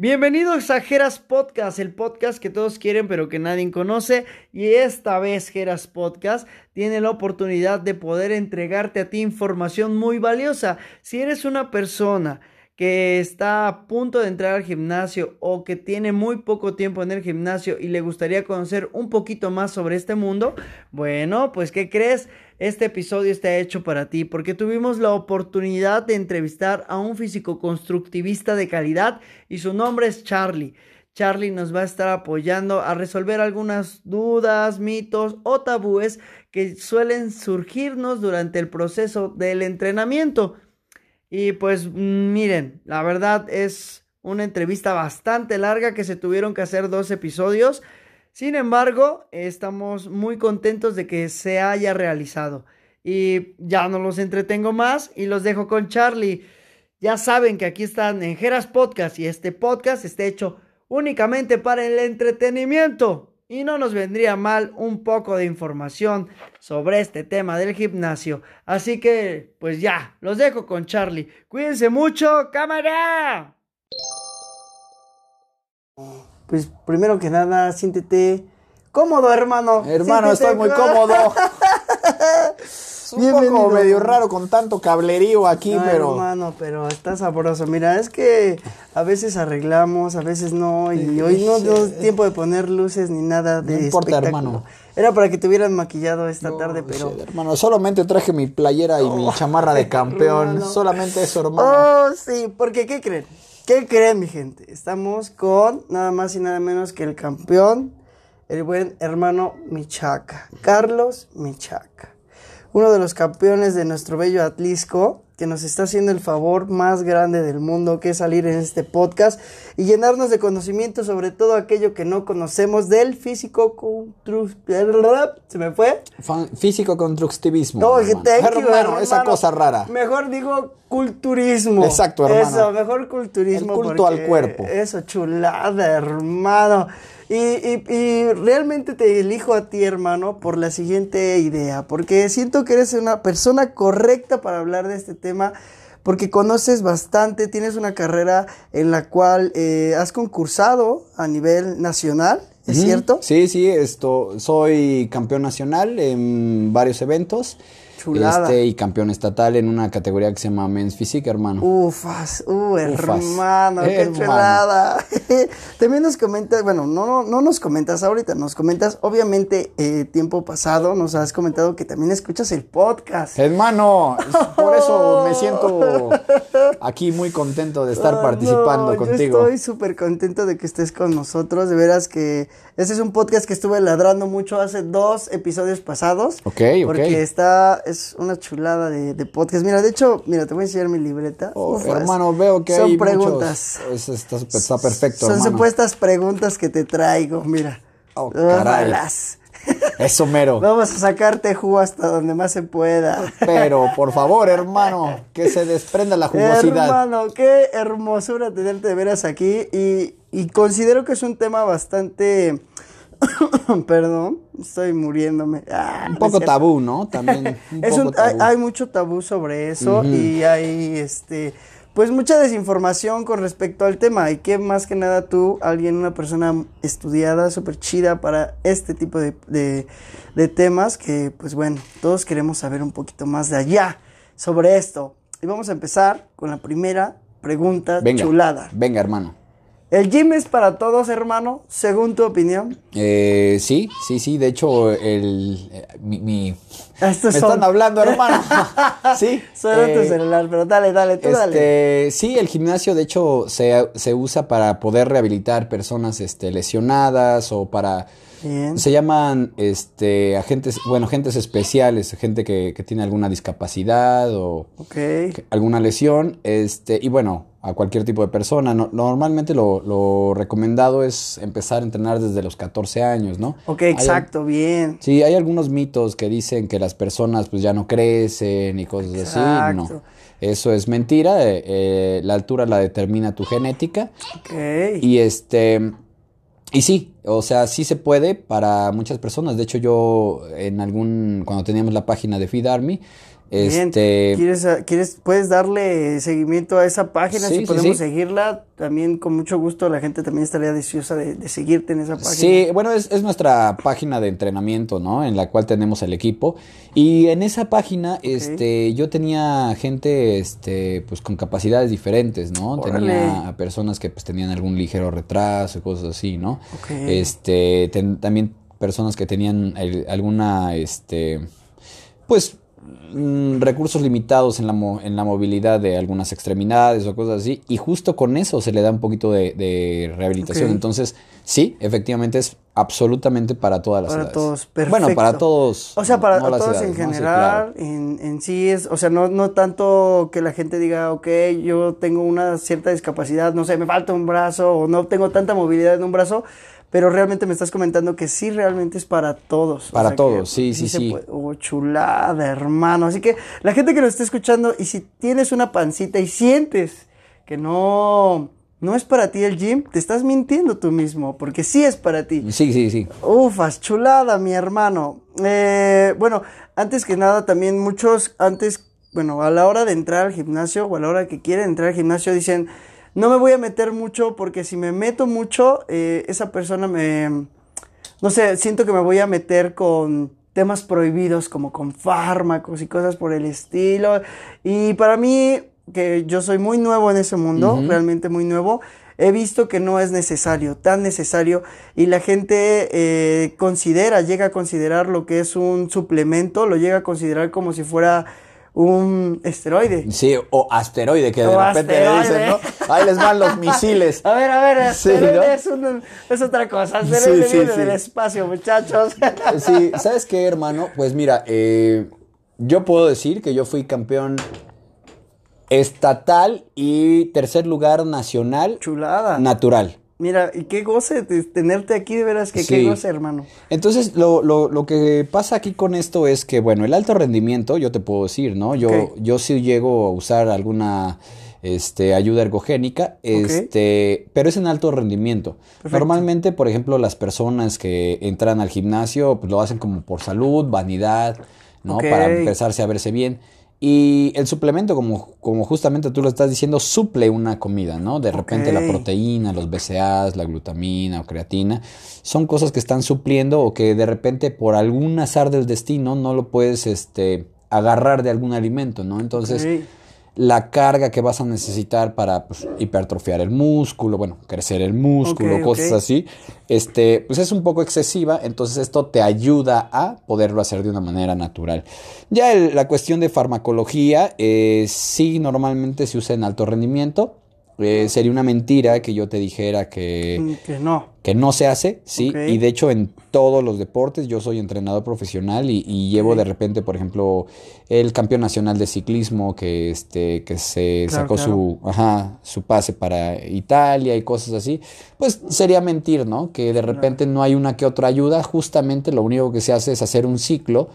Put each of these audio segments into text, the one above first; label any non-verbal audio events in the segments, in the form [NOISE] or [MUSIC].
Bienvenidos a Geras Podcast, el podcast que todos quieren pero que nadie conoce. Y esta vez Geras Podcast tiene la oportunidad de poder entregarte a ti información muy valiosa. Si eres una persona que está a punto de entrar al gimnasio o que tiene muy poco tiempo en el gimnasio y le gustaría conocer un poquito más sobre este mundo, bueno, pues ¿qué crees? Este episodio está hecho para ti porque tuvimos la oportunidad de entrevistar a un físico constructivista de calidad y su nombre es Charlie. Charlie nos va a estar apoyando a resolver algunas dudas, mitos o tabúes que suelen surgirnos durante el proceso del entrenamiento. Y pues miren, la verdad es una entrevista bastante larga que se tuvieron que hacer dos episodios. Sin embargo, estamos muy contentos de que se haya realizado. Y ya no los entretengo más y los dejo con Charlie. Ya saben que aquí están en Geras Podcast y este podcast está hecho únicamente para el entretenimiento. Y no nos vendría mal un poco de información sobre este tema del gimnasio. Así que, pues ya, los dejo con Charlie. Cuídense mucho, cámara. Pues primero que nada, siéntete cómodo, hermano. Hermano, estoy muy cómodo. [LAUGHS] Es un poco medio raro con tanto cablerío aquí, pero. Hermano, pero está sabroso. Mira, es que a veces arreglamos, a veces no, y hoy no tengo tiempo de poner luces ni nada de. No importa, hermano. Era para que te hubieran maquillado esta tarde, pero. hermano, solamente traje mi playera y mi chamarra de [LAUGHS] campeón. Solamente eso, hermano. Oh, sí, porque ¿qué creen? ¿Qué creen, mi gente? Estamos con nada más y nada menos que el campeón, el buen hermano Michaca, Carlos Michaca uno de los campeones de nuestro bello Atlisco, que nos está haciendo el favor más grande del mundo, que es salir en este podcast y llenarnos de conocimiento sobre todo aquello que no conocemos del físico ¿Se me fue? Físico constructivismo. No, hermano, esa cosa rara. Mejor digo culturismo. Exacto, hermano. Eso, mejor culturismo. El culto al cuerpo. Eso, chulada, hermano. Y, y, realmente te elijo a ti, hermano, por la siguiente idea, porque siento que eres una persona correcta para hablar de este tema, porque conoces bastante, tienes una carrera en la cual eh, has concursado a nivel nacional, ¿es cierto? Sí, sí, esto, soy campeón nacional en varios eventos. Este, y campeón estatal en una categoría que se llama Men's Physique, hermano. Ufas, uh, hermano, qué chulada. [LAUGHS] También nos comentas, bueno, no, no, no nos comentas ahorita, nos comentas, obviamente, eh, tiempo pasado, nos has comentado que también escuchas el podcast. Hermano, por eso me siento [LAUGHS] aquí muy contento de estar participando contigo. estoy súper contento de que estés con nosotros, de veras que este es un podcast que estuve ladrando mucho hace dos episodios pasados. Ok, ok. Porque está, es una chulada de, podcast. Mira, de hecho, mira, te voy a enseñar mi libreta. Oh, hermano, veo que son preguntas. está, está, perfecto, Son supuestas preguntas que te traigo, mira. Oh, caray. Eso mero. [LAUGHS] Vamos a sacarte jugo hasta donde más se pueda. Pero, [LAUGHS] por favor, hermano, que se desprenda la jugosidad. Hermano, qué hermosura tenerte de veras aquí. Y, y considero que es un tema bastante [LAUGHS] Perdón, estoy muriéndome. Ah, [LAUGHS] un poco tabú, ¿no? También. Hay, mucho tabú sobre eso y hay, este, pues mucha desinformación con respecto al tema. Y que más que nada tú, alguien, una persona estudiada, súper chida para este tipo de, de, temas, que pues bueno, todos queremos saber un poquito más de allá sobre esto. Y vamos a empezar con la primera pregunta chulada. Venga, hermano. ¿El gym es para todos, hermano, según tu opinión? Eh, sí, sí, sí. De hecho, el, eh, mi, mi [LAUGHS] me están hablando, hermano. [LAUGHS] sí. Tu eh, celular, pero dale, dale, tú este, dale. Sí, el gimnasio, de hecho, se, se usa para poder rehabilitar personas este, lesionadas o para se llaman este, agentes, bueno, agentes especiales, gente que, tiene alguna discapacidad o alguna lesión. Este, y bueno, a cualquier tipo de persona. normalmente lo, recomendado es empezar a entrenar desde los 14 años, ¿no? Ok, exacto, bien. Sí, hay algunos mitos que dicen que las personas pues ya no crecen y cosas así. No. Eso es mentira. Eh, eh, la altura la determina tu genética. Ok. Y este. Y sí, o sea, sí se puede para muchas personas. De hecho, yo en algún, cuando teníamos la página de Feed Army, Este, ¿Quieres, ¿Quieres, puedes darle seguimiento a esa página? si podemos seguirla, también con mucho gusto la gente también estaría deseosa de, seguirte en esa página. Sí, bueno, es, es, nuestra página de entrenamiento, ¿no? En la cual tenemos el equipo. Y en esa página, este, yo tenía gente, este, pues con capacidades diferentes, ¿no? Tenía a personas que pues tenían algún ligero retraso, cosas así, ¿no? Este, también personas que tenían alguna, este, pues recursos limitados en la, en la movilidad de algunas extremidades o cosas así, y justo con eso se le da un poquito de, rehabilitación. Entonces, sí, efectivamente es absolutamente para todas las para todos, perfecto. Bueno, para todos. O sea, para todos en general, en, en, sí es, o sea, no, no tanto que la gente diga, ok, yo tengo una cierta discapacidad, no sé, me falta un brazo o no tengo tanta movilidad en un brazo, pero realmente me estás comentando que sí, realmente es para todos. Para todos, sí, sí, sí. oh, chulada, hermano. Así que la gente que nos está escuchando, y si tienes una pancita y sientes que no, no es para ti el gym, te estás mintiendo tú mismo, porque sí es para ti. Sí, sí, sí. Ufas, chulada, mi hermano. Eh, bueno, antes que nada, también muchos, antes, bueno, a la hora de entrar al gimnasio o a la hora que quieren entrar al gimnasio, dicen no me voy a meter mucho porque si me meto mucho, eh, esa persona me... No sé, siento que me voy a meter con temas prohibidos como con fármacos y cosas por el estilo. Y para mí, que yo soy muy nuevo en ese mundo, realmente muy nuevo, he visto que no es necesario, tan necesario, y la gente eh, considera, llega a considerar lo que es un suplemento, lo llega a considerar como si fuera un esteroide. Sí, o asteroide, que de repente le dicen, ¿no? Ahí les van los [LAUGHS] misiles. A ver, a ver, asteroide es, es, otra cosa. Asteroide viene del espacio, muchachos. [LAUGHS] Sí, ¿sabes qué, hermano? Pues mira, eh, yo puedo decir que yo fui campeón estatal y tercer lugar nacional. Chulada. Natural. Mira, y qué goce de tenerte aquí, de veras que qué goce, hermano. Entonces, lo, lo, lo, que pasa aquí con esto es que, bueno, el alto rendimiento, yo te puedo decir, ¿no? Yo, yo sí llego a usar alguna este, ayuda ergogénica, este, pero es en alto rendimiento. Normalmente, por ejemplo, las personas que entran al gimnasio, pues lo hacen como por salud, vanidad, ¿no? Para empezarse a verse bien. Y el suplemento, como, como justamente tú lo estás diciendo, suple una comida, ¿no? De repente la proteína, los BCAAs, la glutamina o creatina, son cosas que están supliendo o que de repente por algún azar del destino no lo puedes este, agarrar de algún alimento, ¿no? Entonces, la carga que vas a necesitar para pues, hipertrofiar el músculo, bueno, crecer el músculo, cosas así, este, pues es un poco excesiva, entonces esto te ayuda a poderlo hacer de una manera natural. Ya la cuestión de farmacología, eh, sí normalmente se usa en alto rendimiento, eh, sería una mentira que yo te dijera que, mm, que no. Que no se hace, sí. Y de hecho en todos los deportes yo soy entrenador profesional y, llevo de repente, por ejemplo, el campeón nacional de ciclismo que, este, que se sacó Su, ajá, su pase para Italia y cosas así. Pues sería mentir, ¿no? Que de repente no hay una que otra ayuda. Justamente lo único que se hace es hacer un ciclo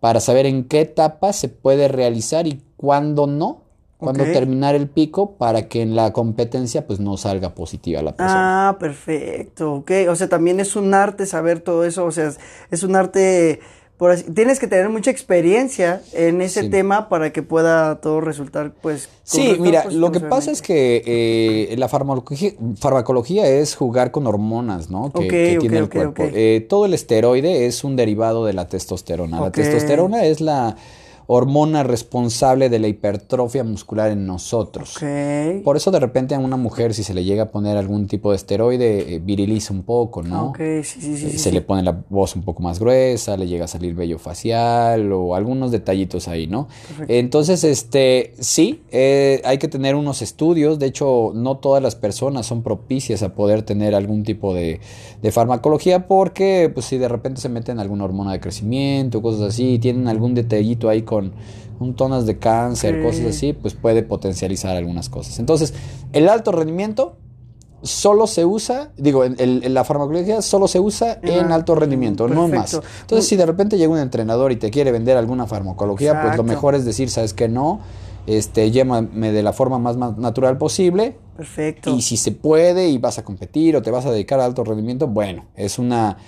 para saber en qué etapa se puede realizar y cuándo no cuando terminar el pico para que en la competencia pues no salga positiva la persona. Ah, perfecto, ok, o sea, también es un arte saber todo eso, o sea, es un arte, por tienes que tener mucha experiencia en ese tema para que pueda todo resultar pues... Sí, mira, lo que pasa es que eh, la farmacología, farmacología es jugar con hormonas, ¿no? Que, tiene el cuerpo. Eh, todo el esteroide es un derivado de la testosterona. La testosterona es la hormona responsable de la hipertrofia muscular en nosotros. Por eso de repente a una mujer si se le llega a poner algún tipo de esteroide eh, viriliza un poco, ¿no? Sí, sí, sí, eh, se le pone la voz un poco más gruesa, le llega a salir vello facial o algunos detallitos ahí, ¿no? Entonces, este, sí, eh, hay que tener unos estudios. De hecho, no todas las personas son propicias a poder tener algún tipo de, de farmacología porque, pues, si de repente se meten alguna hormona de crecimiento, cosas así, tienen algún detallito ahí con con tonas de cáncer, cosas así, pues puede potencializar algunas cosas. Entonces, el alto rendimiento solo se usa, digo, en, la farmacología solo se usa en alto rendimiento, no más. Entonces, si de repente llega un entrenador y te quiere vender alguna farmacología, pues lo mejor es decir, sabes que no, este, llévame de la forma más, natural posible. Perfecto. Y si se puede y vas a competir o te vas a dedicar a alto rendimiento, bueno, es una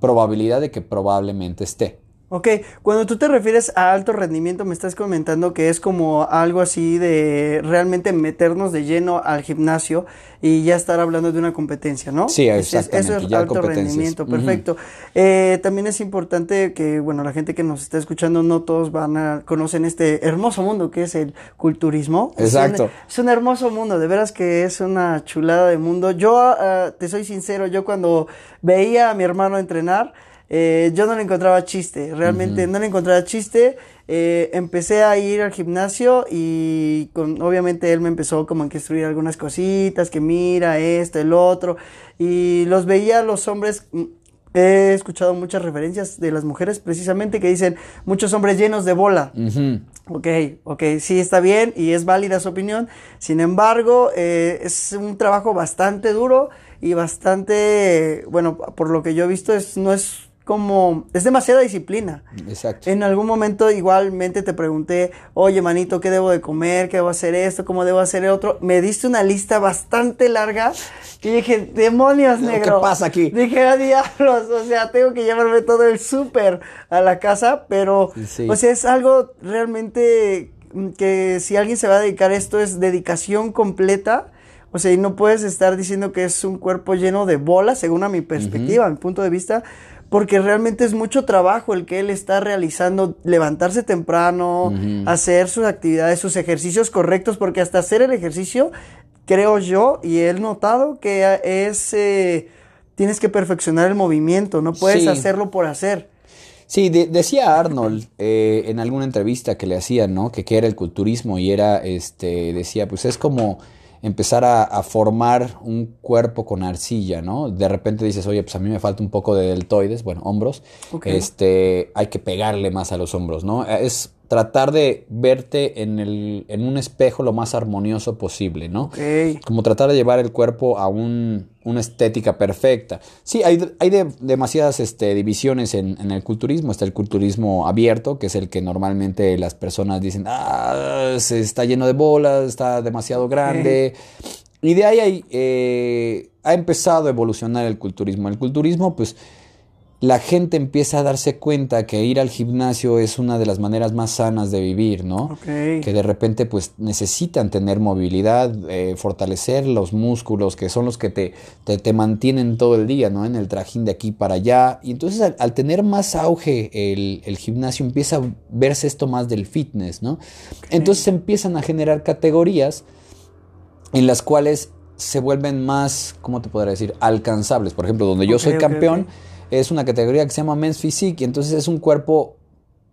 probabilidad de que probablemente esté. Ok, cuando tú te refieres a alto rendimiento, me estás comentando que es como algo así de realmente meternos de lleno al gimnasio y ya estar hablando de una competencia, ¿no? Sí, exactamente. eso es alto rendimiento, perfecto. Eh, también es importante que, bueno, la gente que nos está escuchando, no todos van a conocen este hermoso mundo que es el culturismo. Exacto. Es un, hermoso mundo, de veras que es una chulada de mundo. Yo, ah, te soy sincero, yo cuando veía a mi hermano entrenar, eh, yo no le encontraba chiste, realmente no le encontraba chiste. Eh, empecé a ir al gimnasio y con, obviamente él me empezó como a instruir algunas cositas, que mira esto, el otro, y los veía los hombres, mm, he escuchado muchas referencias de las mujeres precisamente que dicen muchos hombres llenos de bola. Ok, ok, sí está bien y es válida su opinión, sin embargo eh, es un trabajo bastante duro y bastante, bueno, por lo que yo he visto es, no es como, es demasiada disciplina. Exacto. En algún momento igualmente te pregunté, oye manito, ¿qué debo de comer? ¿Qué debo hacer esto? ¿Cómo debo hacer el otro? Me diste una lista bastante larga y dije, demonios, negro. ¿Qué pasa aquí? Dije, a diablos, o sea, tengo que llevarme todo el súper a la casa, pero, o sea, es algo realmente que si alguien se va a dedicar a esto es dedicación completa. O sea, y no puedes estar diciendo que es un cuerpo lleno de bolas, según a mi perspectiva, a mi punto de vista, porque realmente es mucho trabajo el que él está realizando, levantarse temprano, hacer sus actividades, sus ejercicios correctos, porque hasta hacer el ejercicio, creo yo, y he notado que es, eh, tienes que perfeccionar el movimiento, no puedes hacerlo por hacer. Sí, decía Arnold eh, en alguna entrevista que le hacían, ¿no? Que qué era el culturismo y era, este, decía, pues es como empezar a, formar un cuerpo con arcilla, ¿no? De repente dices, oye, pues a mí me falta un poco de deltoides, bueno, hombros, este, hay que pegarle más a los hombros, ¿no? Es tratar de verte en, el, en un espejo lo más armonioso posible, ¿no? Como tratar de llevar el cuerpo a un, una estética perfecta. Sí, hay, hay demasiadas este, divisiones en, el culturismo. Está el culturismo abierto, que es el que normalmente las personas dicen, ah, se está lleno de bolas, está demasiado grande. Y de ahí eh, ha empezado a evolucionar el culturismo. El culturismo, pues la gente empieza a darse cuenta que ir al gimnasio es una de las maneras más sanas de vivir, ¿no? Que de repente pues necesitan tener movilidad, eh, fortalecer los músculos que son los que te, te, mantienen todo el día, ¿no? En el trajín de aquí para allá. Y entonces al, tener más auge el, el, gimnasio empieza a verse esto más del fitness, ¿no? Entonces empiezan a generar categorías en las cuales se vuelven más, ¿cómo te podría decir? Alcanzables. Por ejemplo, donde yo soy campeón es una categoría que se llama Men's Physique y entonces es un cuerpo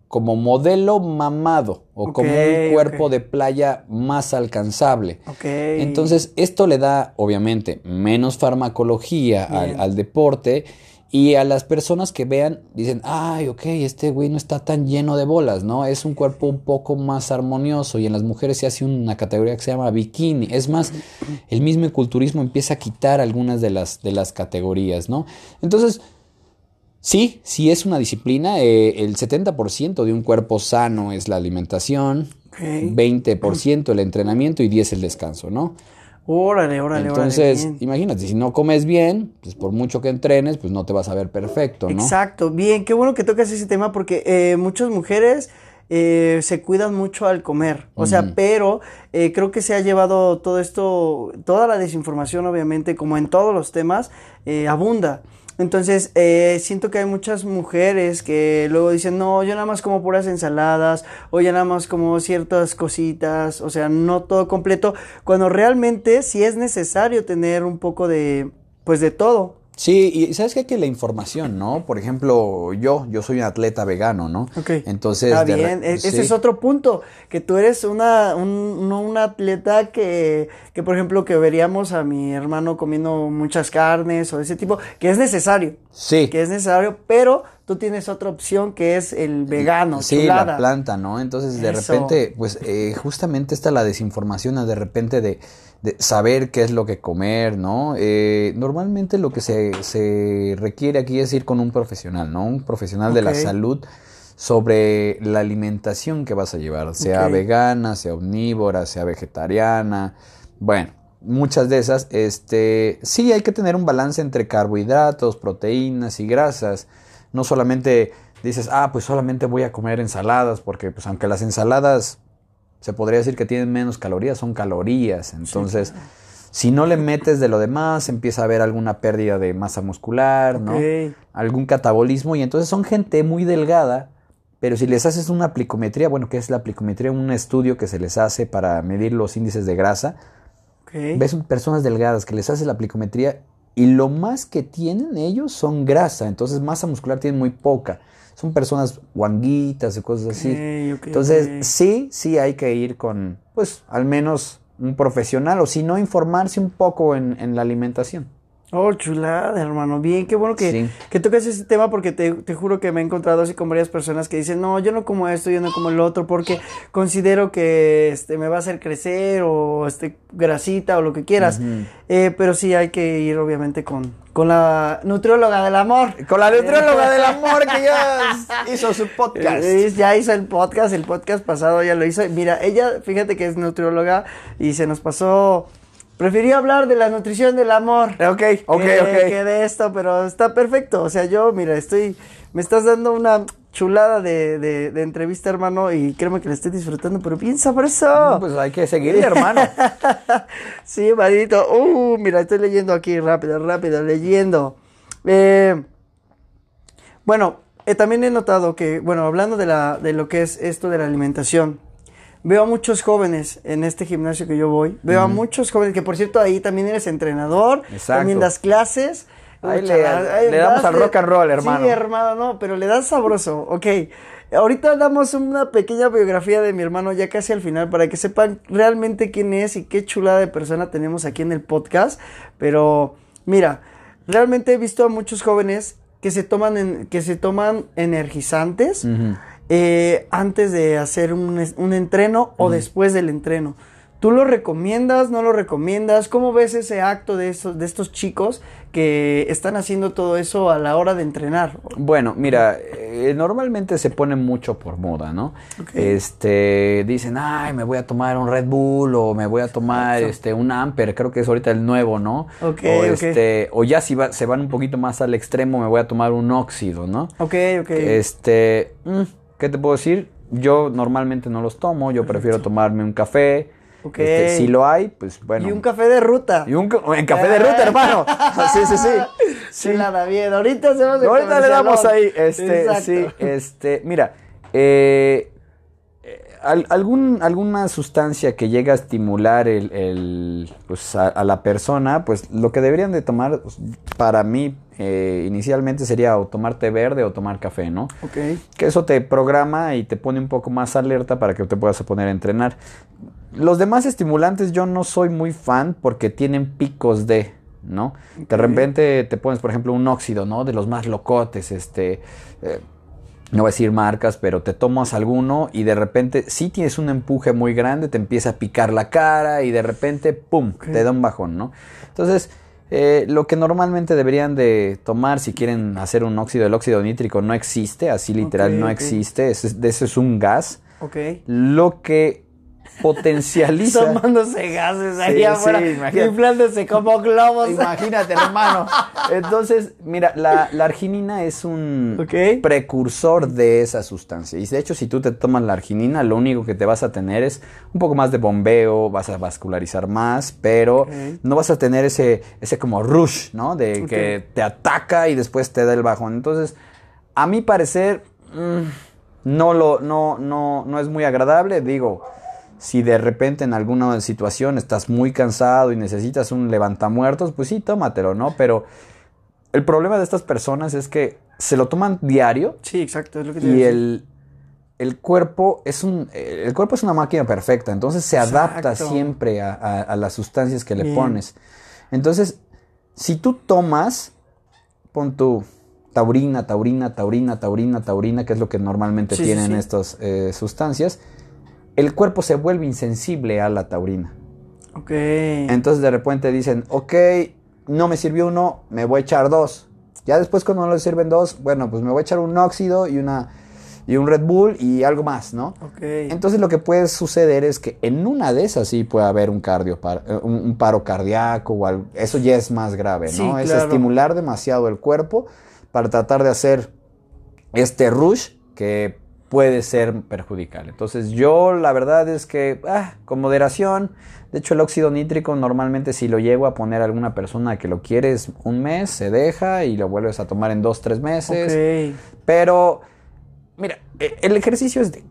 como modelo mamado o como un cuerpo de playa más alcanzable. Entonces esto le da obviamente menos farmacología al, deporte y a las personas que vean dicen, ay, ok, este güey no está tan lleno de bolas, ¿no? Es un cuerpo un poco más armonioso y en las mujeres se hace una categoría que se llama bikini. Es más, el mismo culturismo empieza a quitar algunas de las, de las categorías, ¿no? Entonces, Sí, sí es una disciplina. Eh, el 70% de un cuerpo sano es la alimentación, 20% el entrenamiento y 10% el descanso, ¿no? Órale, órale, Entonces, imagínate, si no comes bien, pues por mucho que entrenes, pues no te vas a ver perfecto, ¿no? Exacto, bien, qué bueno que tocas ese tema porque eh, muchas mujeres eh, se cuidan mucho al comer, o sea, pero creo que se ha llevado todo esto, toda la desinformación, obviamente, como en todos los temas, abunda. Entonces, eh, siento que hay muchas mujeres que luego dicen, no, yo nada más como puras ensaladas, o ya nada más como ciertas cositas, o sea, no todo completo, cuando realmente sí es necesario tener un poco de, pues de todo. Sí, y sabes que, que la información, ¿no? Por ejemplo, yo, yo soy un atleta vegano, ¿no? Ok. Entonces. Está bien, e-, ese es otro punto, que tú eres una, un, no una atleta que, que, por ejemplo, que veríamos a mi hermano comiendo muchas carnes o ese tipo, que es necesario. Sí. Que es necesario, pero tú tienes otra opción que es el vegano. Sí, la planta, ¿no? Entonces, de repente, pues, eh, justamente está la desinformación, de repente de de saber qué es lo que comer, ¿no? Eh, normalmente lo que se, se, requiere aquí es ir con un profesional, ¿no? Un profesional de la salud sobre la alimentación que vas a llevar, sea vegana, sea omnívora, sea vegetariana, bueno, muchas de esas, este, sí hay que tener un balance entre carbohidratos, proteínas y grasas, no solamente dices, ah, pues solamente voy a comer ensaladas, porque pues aunque las ensaladas se podría decir que tienen menos calorías, son calorías. Entonces, si no le metes de lo demás, empieza a haber alguna pérdida de masa muscular, ¿no? Algún catabolismo, y entonces son gente muy delgada. Pero si les haces una plicometría, bueno, ¿qué es la plicometría? Un estudio que se les hace para medir los índices de grasa. Ves personas delgadas que les haces la plicometría y lo más que tienen ellos son grasa, entonces masa muscular tienen muy poca. Son personas guanguitas y cosas así. entonces, sí, sí hay que ir con, pues, al menos un profesional o si no, informarse un poco en, en la alimentación. Oh, chulada, hermano. Bien, qué bueno que, que toques ese tema porque te, te, juro que me he encontrado así con varias personas que dicen, no, yo no como esto, yo no como el otro porque considero que este, me va a hacer crecer o este, grasita o lo que quieras. eh, pero sí hay que ir obviamente con, con la nutrióloga del amor. Con la nutrióloga [LAUGHS] del amor que ya hizo su podcast. Ya hizo el podcast, el podcast pasado ya lo hizo. Mira, ella, fíjate que es nutrióloga y se nos pasó Preferí hablar de la nutrición del amor. Ok, ok, que, ok. Que de esto, pero está perfecto. O sea, yo, mira, estoy. Me estás dando una chulada de, de, entrevista, hermano, y créeme que la estoy disfrutando, pero bien sabroso. pues hay que seguirle, hermano. [LAUGHS] sí, madito. Uh, mira, estoy leyendo aquí rápido, rápido, leyendo. Eh, bueno, eh, también he notado que, bueno, hablando de, la, de lo que es esto de la alimentación, veo a muchos jóvenes en este gimnasio que yo voy. Veo a muchos jóvenes, que por cierto ahí también eres entrenador, también das clases. Ahí le, damos al rock and roll, hermano. Sí, hermano, no, pero le das sabroso. Ok. Ahorita damos una pequeña biografía de mi hermano ya casi al final para que sepan realmente quién es y qué chulada de persona tenemos aquí en el podcast. Pero mira, realmente he visto a muchos jóvenes que se toman, que se toman energizantes. Eh, antes de hacer un, un entreno o después del entreno. ¿Tú lo recomiendas? ¿No lo recomiendas? ¿Cómo ves ese acto de estos, de estos chicos que están haciendo todo eso a la hora de entrenar? Bueno, mira, eh, normalmente se pone mucho por moda, ¿no? Este, dicen, ay, me voy a tomar un Red Bull o me voy a tomar este un Amper, creo que es ahorita el nuevo, ¿no? o, este, o ya si se van un poquito más al extremo, me voy a tomar un óxido, ¿no? Ok, ok. Este, mm, ¿Qué te puedo decir? Yo normalmente no los tomo, yo prefiero tomarme un café. Este, si lo hay, pues bueno. Y un café de ruta. Y un en café de ruta, hermano. [LAUGHS] sí, sí, sí. Sí, nada bien. Ahorita hacemos el Ahorita le damos ahí. Este, sí, este, mira, eh, algún, alguna sustancia que llega a estimular el, pues a, la persona, pues lo que deberían de tomar, pues, para mí, eh, inicialmente sería o tomar té verde o tomar café, ¿no? Ok. Que eso te programa y te pone un poco más alerta para que te puedas poner a entrenar. Los demás estimulantes yo no soy muy fan porque tienen picos de, ¿no? De repente te pones, por ejemplo, un óxido, ¿no? De los más locotes, este... Eh, no voy a decir marcas, pero te tomas alguno y de repente si tienes un empuje muy grande, te empieza a picar la cara y de repente, ¡pum!, te da un bajón, ¿no? Entonces, eh, lo que normalmente deberían de tomar si quieren hacer un óxido, el óxido nítrico no existe, así literal no existe, ese, ese es un gas. Lo que potencializa. [LAUGHS] Tomándose gases ahí afuera, inflándose como globos. Imagínate, hermano. Entonces, mira, la, arginina es un precursor de esa sustancia. Y de hecho, si tú te tomas la arginina, lo único que te vas a tener es un poco más de bombeo, vas a vascularizar más, pero no vas a tener ese, ese como rush, ¿no? De que te ataca y después te da el bajón. Entonces, a mi parecer, mm, no, lo, no, no, no es muy agradable. Digo, si de repente en alguna situación estás muy cansado y necesitas un levantamuertos, pues sí, tómatelo, ¿no? Pero el problema de estas personas es que se lo toman diario. Sí, exacto, es lo que Y el, el, cuerpo es un, el cuerpo es una máquina perfecta, entonces se adapta siempre a, las sustancias que le pones. Entonces, si tú tomas, pon tu taurina, taurina, taurina, taurina, taurina, que es lo que normalmente tienen estas eh, sustancias, el cuerpo se vuelve insensible a la taurina. Ok. Entonces de repente dicen, ok, no me sirvió uno, me voy a echar dos. Ya después cuando no le sirven dos, bueno, pues me voy a echar un óxido y una y un Red Bull y algo más, ¿no? Ok. Entonces lo que puede suceder es que en una de esas sí puede haber un cardio, eh, un, paro cardíaco o algo. Eso ya es más grave, ¿no? es estimular demasiado el cuerpo para tratar de hacer este rush que puede ser perjudicial. Entonces yo la verdad es que ah, con moderación, de hecho el óxido nítrico normalmente si lo llego a poner a alguna persona que lo quieres un mes, se deja y lo vuelves a tomar en dos, tres meses. Pero mira, e, el ejercicio es de,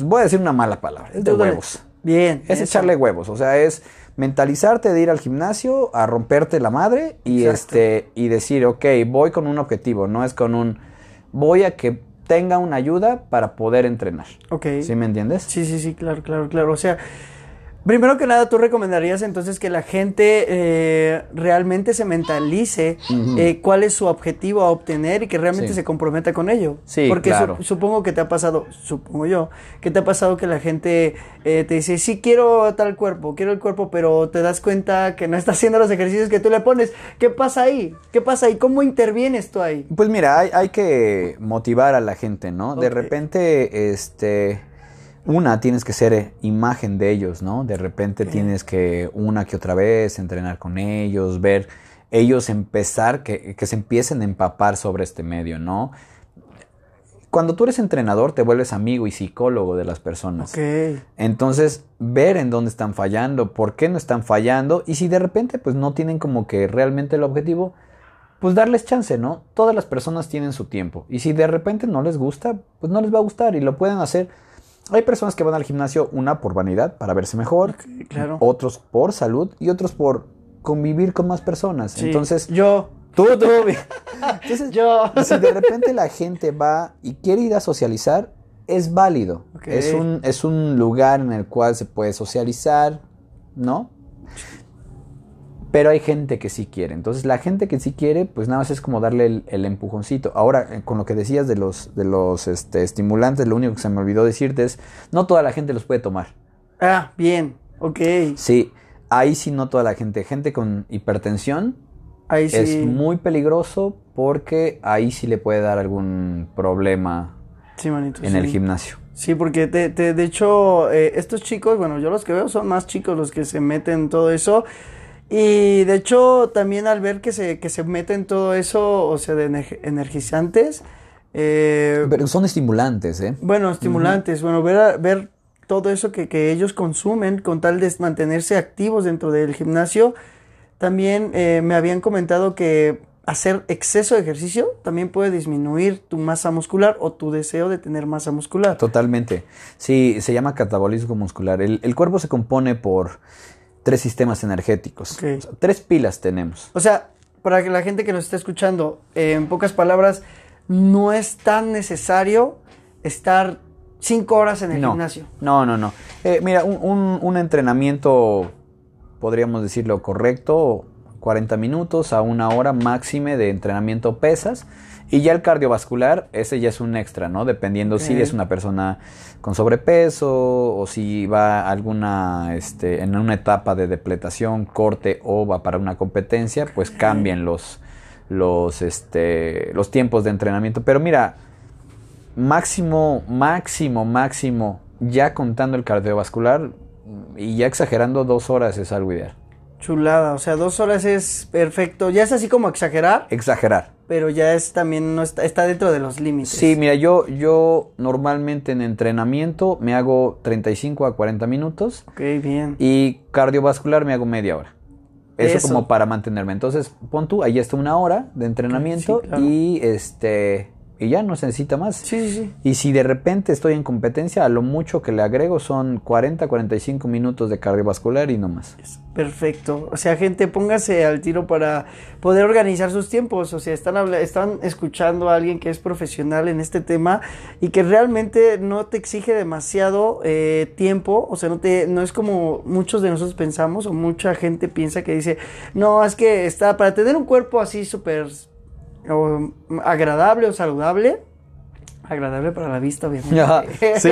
voy a decir una mala palabra, es de huevos. Bien. Es echarle huevos, o sea, es mentalizarte de ir al gimnasio a romperte la madre y este y decir, ok, voy con un objetivo, no es con un voy a que tenga una ayuda para poder entrenar. Ok. ¿Sí me entiendes? Sí, sí, sí, claro, claro, claro. O sea, Primero que nada, tú recomendarías entonces que la gente eh, realmente se mentalice eh, cuál es su objetivo a obtener y que realmente se comprometa con ello. Sí, Porque supongo que te ha pasado, supongo yo, que te ha pasado que la gente eh, te dice, sí quiero tal cuerpo, quiero el cuerpo, pero te das cuenta que no está haciendo los ejercicios que tú le pones. ¿Qué pasa ahí? ¿Qué pasa ahí? ¿Cómo intervienes tú ahí? Pues mira, hay, hay que motivar a la gente, ¿no? De repente, este una, tienes que ser eh, imagen de ellos, ¿no? De repente tienes que una que otra vez entrenar con ellos, ver ellos empezar, que, se empiecen a empapar sobre este medio, ¿no? Cuando tú eres entrenador, te vuelves amigo y psicólogo de las personas. Entonces, ver en dónde están fallando, por qué no están fallando, y si de repente, pues no tienen como que realmente el objetivo, pues darles chance, ¿no? Todas las personas tienen su tiempo. Y si de repente no les gusta, pues no les va a gustar y lo pueden hacer hay personas que van al gimnasio, una por vanidad, para verse mejor, claro. otros por salud y otros por convivir con más personas. Entonces, yo. Tú, tú. [LAUGHS] Entonces, yo. Si de repente la gente va y quiere ir a socializar, es válido. Es, un, es un lugar en el cual se puede socializar, ¿no? Pero hay gente que sí quiere. Entonces la gente que sí quiere, pues nada más es como darle el, empujoncito. Ahora, eh, con lo que decías de los, de los este, estimulantes, lo único que se me olvidó decirte es, no toda la gente los puede tomar. Ah, bien, ok. Sí, ahí sí no toda la gente. Gente con hipertensión ahí sí. es muy peligroso porque ahí sí le puede dar algún problema en el gimnasio. Sí, porque de hecho eh, estos chicos, bueno, yo los que veo son más chicos los que se meten en todo eso. Y de hecho, también al ver que se, que se meten todo eso, o sea, de energizantes. Eh, Pero son estimulantes, ¿eh? Bueno, estimulantes. Bueno, ver, ver todo eso que, que, ellos consumen con tal de mantenerse activos dentro del gimnasio. También eh, me habían comentado que hacer exceso de ejercicio también puede disminuir tu masa muscular o tu deseo de tener masa muscular. Totalmente. Sí, se llama catabolismo muscular. El, el cuerpo se compone por tres sistemas energéticos. tres pilas tenemos. O sea, para que la gente que nos está escuchando, en pocas palabras, no es tan necesario estar cinco horas en el gimnasio. No, no, no. Eh, mira, un, un, entrenamiento, podríamos decirlo correcto, 40 minutos a una hora máxime de entrenamiento pesas. Y ya el cardiovascular, ese ya es un extra, ¿no? Dependiendo si es una persona con sobrepeso o si va alguna, este, en una etapa de depletación, corte o va para una competencia, pues cambien los, los, este, los tiempos de entrenamiento. Pero mira, máximo, máximo, máximo, ya contando el cardiovascular y ya exagerando dos horas es algo ideal. Chulada, o sea, dos horas es perfecto. Ya es así como exagerar. Exagerar. Pero ya es también, no está, está dentro de los límites. Sí, mira, yo, yo normalmente en entrenamiento me hago 35 a 40 minutos. Ok, bien. Y cardiovascular me hago media hora. Eso, como para mantenerme. Entonces, pon tú, ahí está una hora de entrenamiento y este y ya no se necesita más. Sí, sí, sí. Y si de repente estoy en competencia, a lo mucho que le agrego son 40, 45 minutos de cardiovascular y no más. Perfecto. O sea, gente, póngase al tiro para poder organizar sus tiempos. O sea, están, están escuchando a alguien que es profesional en este tema y que realmente no te exige demasiado eh, tiempo. O sea, no, te, no es como muchos de nosotros pensamos o mucha gente piensa que dice, no, es que está para tener un cuerpo así súper o agradable o saludable. Agradable para la vista, obviamente. sí.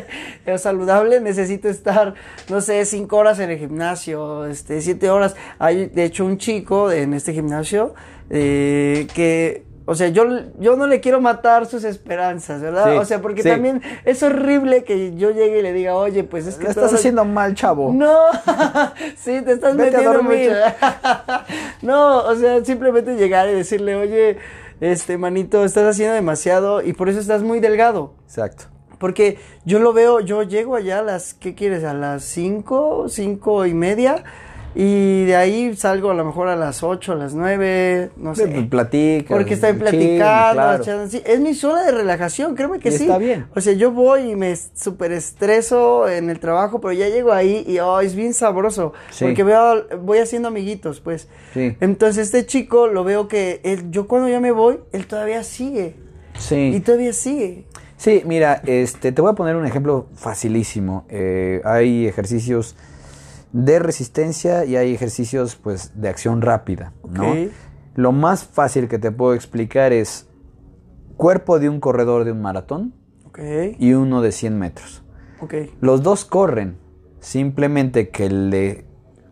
[LAUGHS] o saludable necesito estar, no sé, cinco horas en el gimnasio, este, siete horas. Hay, de hecho, un chico en este gimnasio eh, que o sea, yo, yo no le quiero matar sus esperanzas, ¿verdad? o sea, porque también es horrible que yo llegue y le diga, oye, pues es que... estás haciendo mal, chavo. No, [LAUGHS] sí, te estás metiendo mucho. [LAUGHS] no, o sea, simplemente llegar y decirle, oye, este, manito, estás haciendo demasiado y por eso estás muy delgado. Exacto. Porque yo lo veo, yo llego allá a las, ¿qué quieres? A las 5, 5 y media. Y de ahí salgo a lo mejor a las 8, a las 9, no sé. Pues, platica. Porque estoy platicando. Es mi zona de relajación, créeme que sí. Está bien. O sea, yo voy y me súper estreso en el trabajo, pero ya llego ahí y oh, es bien sabroso. Porque veo, voy haciendo amiguitos, pues. Sí. Entonces este chico lo veo que él, yo cuando ya me voy, él todavía sigue. Sí. Y todavía sigue. Sí, mira, este, te voy a poner un ejemplo facilísimo. Eh, hay ejercicios de resistencia y hay ejercicios pues de acción rápida, ¿no? Lo más fácil que te puedo explicar es cuerpo de un corredor de un maratón y uno de 100 metros. Los dos corren, simplemente que el de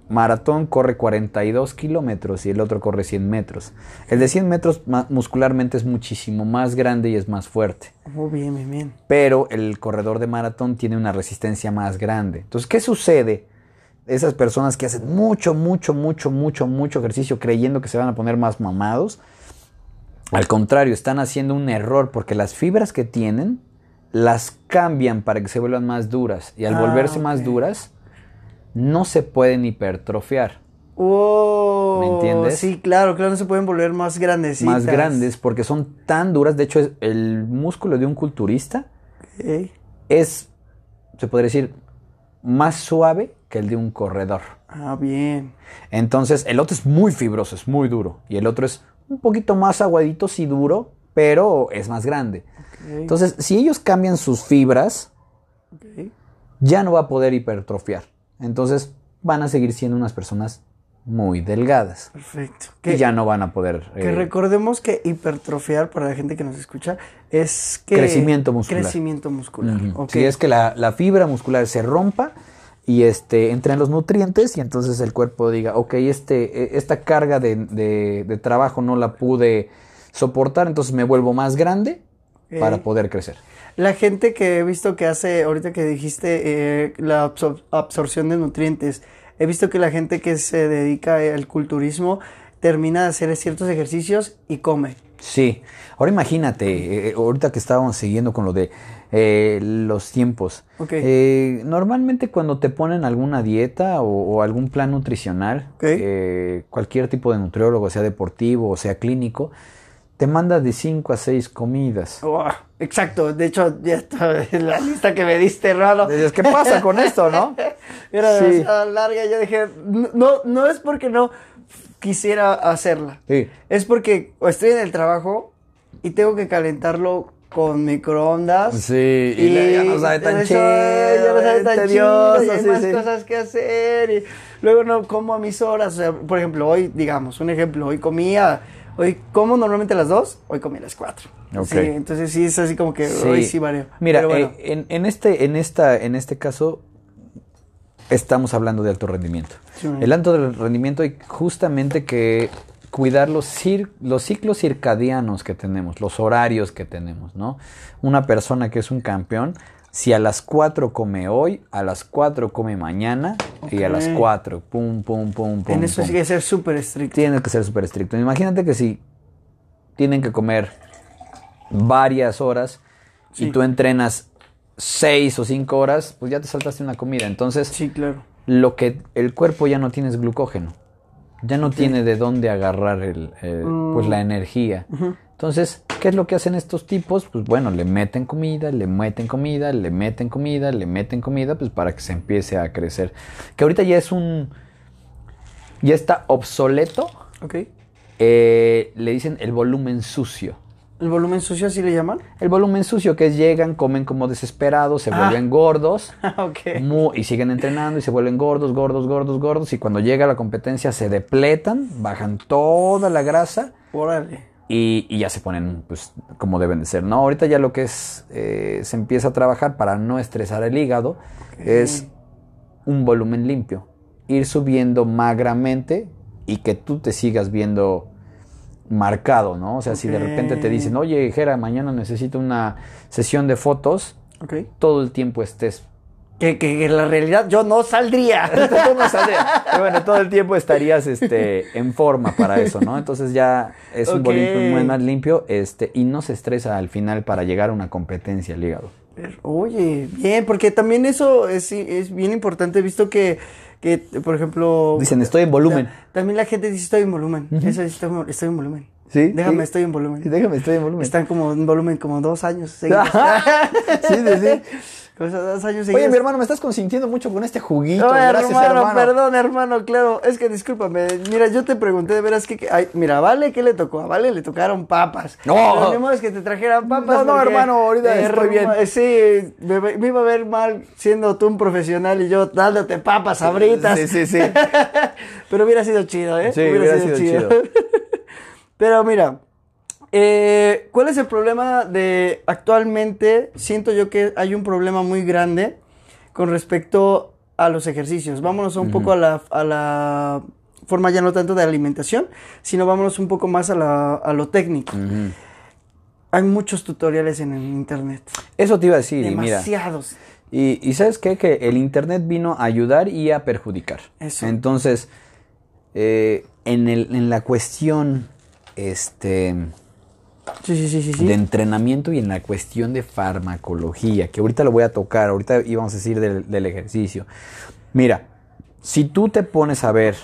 maratón corre 42 kilómetros y el otro corre 100 metros. El de 100 metros muscularmente es muchísimo más grande y es más fuerte. Oh, bien, bien, bien. Pero el corredor de maratón tiene una resistencia más grande. Entonces, ¿qué sucede? Esas personas que hacen mucho, mucho, mucho, mucho, mucho ejercicio creyendo que se van a poner más mamados, al contrario, están haciendo un error porque las fibras que tienen las cambian para que se vuelvan más duras y al ah, volverse más duras no se pueden hipertrofiar. ¿Me entiendes? Sí, claro, claro, no se pueden volver más grandes. Más grandes porque son tan duras. De hecho, el músculo de un culturista es, se podría decir, más suave que el de un corredor. Ah, bien. Entonces, el otro es muy fibroso, es muy duro. Y el otro es un poquito más aguadito, sí duro, pero es más grande. Entonces, si ellos cambian sus fibras, ya no va a poder hipertrofiar. Entonces, van a seguir siendo unas personas muy delgadas. Perfecto. Que ya no van a poder. Que eh, recordemos que hipertrofiar, para la gente que nos escucha, es que. Crecimiento muscular. Crecimiento muscular. Si es que la, la, fibra muscular se rompa y este, entren los nutrientes y entonces el cuerpo diga, ok, este, e, esta carga de, trabajo no la pude soportar, entonces me vuelvo más grande para poder crecer. La gente que he visto que hace, ahorita que dijiste, eh, la absorción de nutrientes, he visto que la gente que se dedica al culturismo termina de hacer ciertos ejercicios y come. Sí, ahora imagínate, eh, ahorita que estábamos siguiendo con lo de eh, los tiempos. Eh, normalmente cuando te ponen alguna dieta o, algún plan nutricional, eh, cualquier tipo de nutriólogo, sea deportivo o sea clínico, te manda de 5 a 6 comidas. exacto, de hecho ya está en la lista que me diste raro. ¿qué pasa con esto, no? [LAUGHS] Era sí. larga, yo dije, no, no es porque no quisiera hacerla. Es porque estoy en el trabajo y tengo que calentarlo con microondas. Sí, y, ya no sabe tan chido. Ya no sabe tan chido, y hay más cosas que hacer. Y luego no como a mis horas. O sea, por ejemplo, hoy, digamos, un ejemplo, hoy comía, hoy como normalmente a las dos, hoy comí a las cuatro. Sí, entonces sí es así como que hoy sí varía. Mira, eh, en, en, este, en, esta, en este caso estamos hablando de alto rendimiento. El alto rendimiento y justamente que cuidar los, los ciclos circadianos que tenemos, los horarios que tenemos, ¿no? Una persona que es un campeón, si a las 4 come hoy, a las 4 come mañana y a las 4, pum, pum, pum, pum. En eso sí que ser súper estricto. Tiene que ser súper estricto. Imagínate que si tienen que comer varias horas y tú entrenas 6 o 5 horas, pues ya te saltaste una comida. Entonces, sí, claro. lo que el cuerpo ya no tiene es glucógeno ya no tiene de dónde agarrar el, pues la mm. energía. Entonces, ¿qué es lo que hacen estos tipos? Pues bueno, le meten comida, le meten comida, le meten comida, le meten comida, pues para que se empiece a crecer. Que ahorita ya es un... ya está obsoleto. Ok. Eh, le dicen el volumen sucio. ¿El volumen sucio así le llaman? El volumen sucio, que es llegan, comen como desesperados, se ah. vuelven gordos. [LAUGHS] y siguen entrenando y se vuelven gordos, gordos, gordos, gordos. Y cuando llega la competencia se depletan, bajan toda la grasa. Y, y, ya se ponen pues como deben de ser. No, ahorita ya lo que es, eh, se empieza a trabajar para no estresar el hígado, es un volumen limpio. Ir subiendo magramente y que tú te sigas viendo marcado, ¿no? O sea, si de repente te dicen, oye, Jera, mañana necesito una sesión de fotos, todo el tiempo estés que, que en la realidad yo no saldría. [LAUGHS] no saldría. Pero bueno, todo el tiempo estarías este, en forma para eso, ¿no? Entonces ya es un bolito muy más limpio este, y no se estresa al final para llegar a una competencia el hígado. Oye, bien, porque también eso es, es bien importante, visto que, que, por ejemplo... Dicen, estoy en volumen. También la gente dice, estoy en volumen. Eso es, estoy, estoy en volumen. Sí, Déjame, sí. estoy en volumen. Déjame, estoy en volumen. Están como en volumen como dos años [LAUGHS] sí, sí, dos años Oye, mi hermano, me estás consintiendo mucho con este juguito. No, Gracias, hermano, hermano. perdón, hermano, claro. Es que discúlpame. Mira, yo te pregunté de veras que. ay, mira, Vale, ¿qué le tocó? A Vale le tocaron papas. No. Pero ni modo es que te trajeran papas. No, no, porque, hermano, ahorita estoy bien. Sí, me, me iba a ver mal siendo tú un profesional y yo dándote papas abritas. Sí, sí, sí. [LAUGHS] Pero hubiera sido chido, ¿eh? Sí, hubiera sido chido. [LAUGHS] Pero mira, eh, ¿cuál es el problema de actualmente? Siento yo que hay un problema muy grande con respecto a los ejercicios. Vámonos un poco a la, a la forma ya no tanto de alimentación, sino vámonos un poco más a, la- a lo técnico. Hay muchos tutoriales en el internet. Eso te iba a decir, y mira. Demasiados. Y, y ¿sabes qué? Que el Internet vino a ayudar y a perjudicar. Eso. Entonces, eh, en, el, en la cuestión este, Sí, sí, sí, sí. sí. de entrenamiento y en la cuestión de farmacología, que ahorita lo voy a tocar, ahorita íbamos a decir del, del ejercicio. Mira, si tú te pones a ver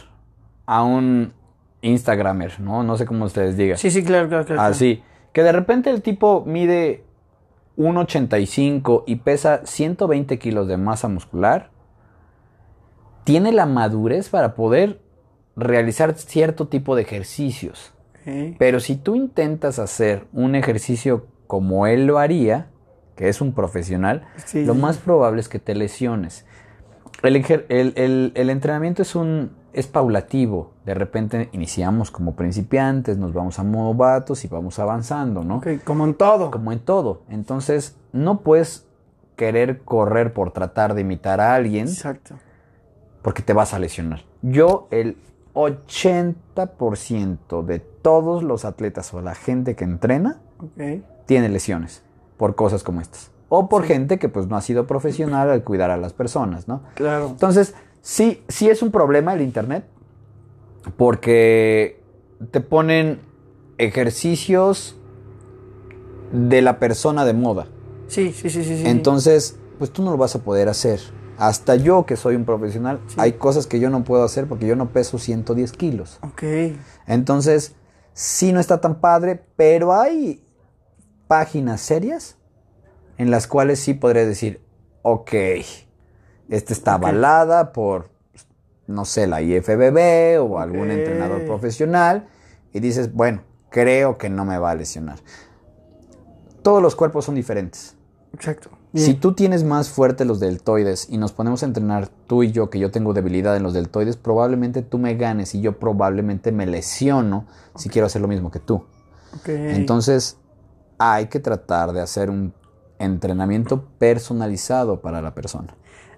a un Instagramer, ¿no? No sé cómo ustedes digan. Sí, sí, claro, claro, claro. Así. Que de repente el tipo mide 1,85 y pesa 120 kilos de masa muscular. Tiene la madurez para poder realizar cierto tipo de ejercicios. Pero si tú intentas hacer un ejercicio como él lo haría, que es un profesional, Sí, lo más probable es que te lesiones. El, ejer- el- el- el entrenamiento es un es paulativo. De repente iniciamos como principiantes, nos vamos a novatos y vamos avanzando, ¿no? Como en todo. Como en todo. Entonces, no puedes querer correr por tratar de imitar a alguien Exacto. porque te vas a lesionar. Yo, el 80% de todos los atletas o la gente que entrena tiene lesiones por cosas como estas. O por gente que pues no ha sido profesional al cuidar a las personas, ¿no? Claro. Entonces, sí, sí es un problema el internet porque te ponen ejercicios de la persona de moda. Sí, sí, sí, sí. sí. Entonces, pues tú no lo vas a poder hacer. Hasta yo, que soy un profesional, Sí. hay cosas que yo no puedo hacer porque yo no peso 110 kilos. Ok. Entonces, sí no está tan padre, pero hay páginas serias en las cuales sí podré decir, ok, esta está avalada por, no sé, la IFBB o algún entrenador profesional y dices, bueno, creo que no me va a lesionar. Todos los cuerpos son diferentes. Exacto. Si tú tienes más fuerte los deltoides y nos ponemos a entrenar tú y yo, que yo tengo debilidad en los deltoides, probablemente tú me ganes y yo probablemente me lesiono si quiero hacer lo mismo que tú. Entonces, hay que tratar de hacer un entrenamiento personalizado para la persona.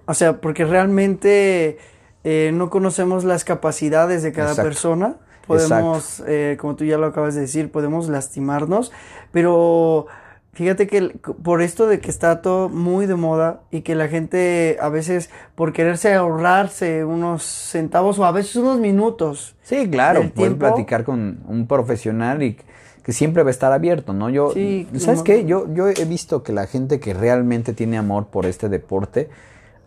O sea, porque realmente eh, no conocemos las capacidades de cada Exacto. persona. Podemos, eh, como tú ya lo acabas de decir, podemos lastimarnos, pero fíjate que el- por esto de que está todo muy de moda y que la gente a veces por quererse ahorrarse unos centavos o a veces unos minutos. Sí, claro, puedes tiempo. platicar con un profesional y que siempre va a estar abierto, ¿no? Yo, Sí, ¿sabes como- qué? Yo, yo he visto que la gente que realmente tiene amor por este deporte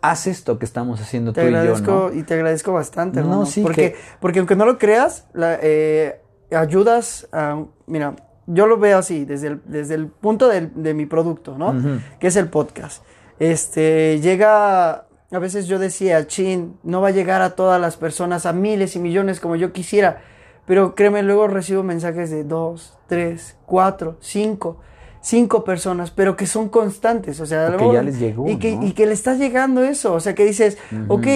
hace esto que estamos haciendo Te tú y yo, agradezco ¿no? y te agradezco bastante, No, hermano, sí, porque, que- porque aunque no lo creas, la, eh, ayudas a, mira, yo lo veo así, desde el, desde el punto del- de, mi producto, ¿no? Que es el podcast. Este, llega, a veces yo decía, chin, no va a llegar a todas las personas, a miles y millones como yo quisiera, pero créeme, luego recibo mensajes de dos, tres, cuatro, cinco, cinco personas, pero que son constantes, o sea, O que ya les llegó, y que, ¿no? y que le está llegando eso, o sea, que dices, ok,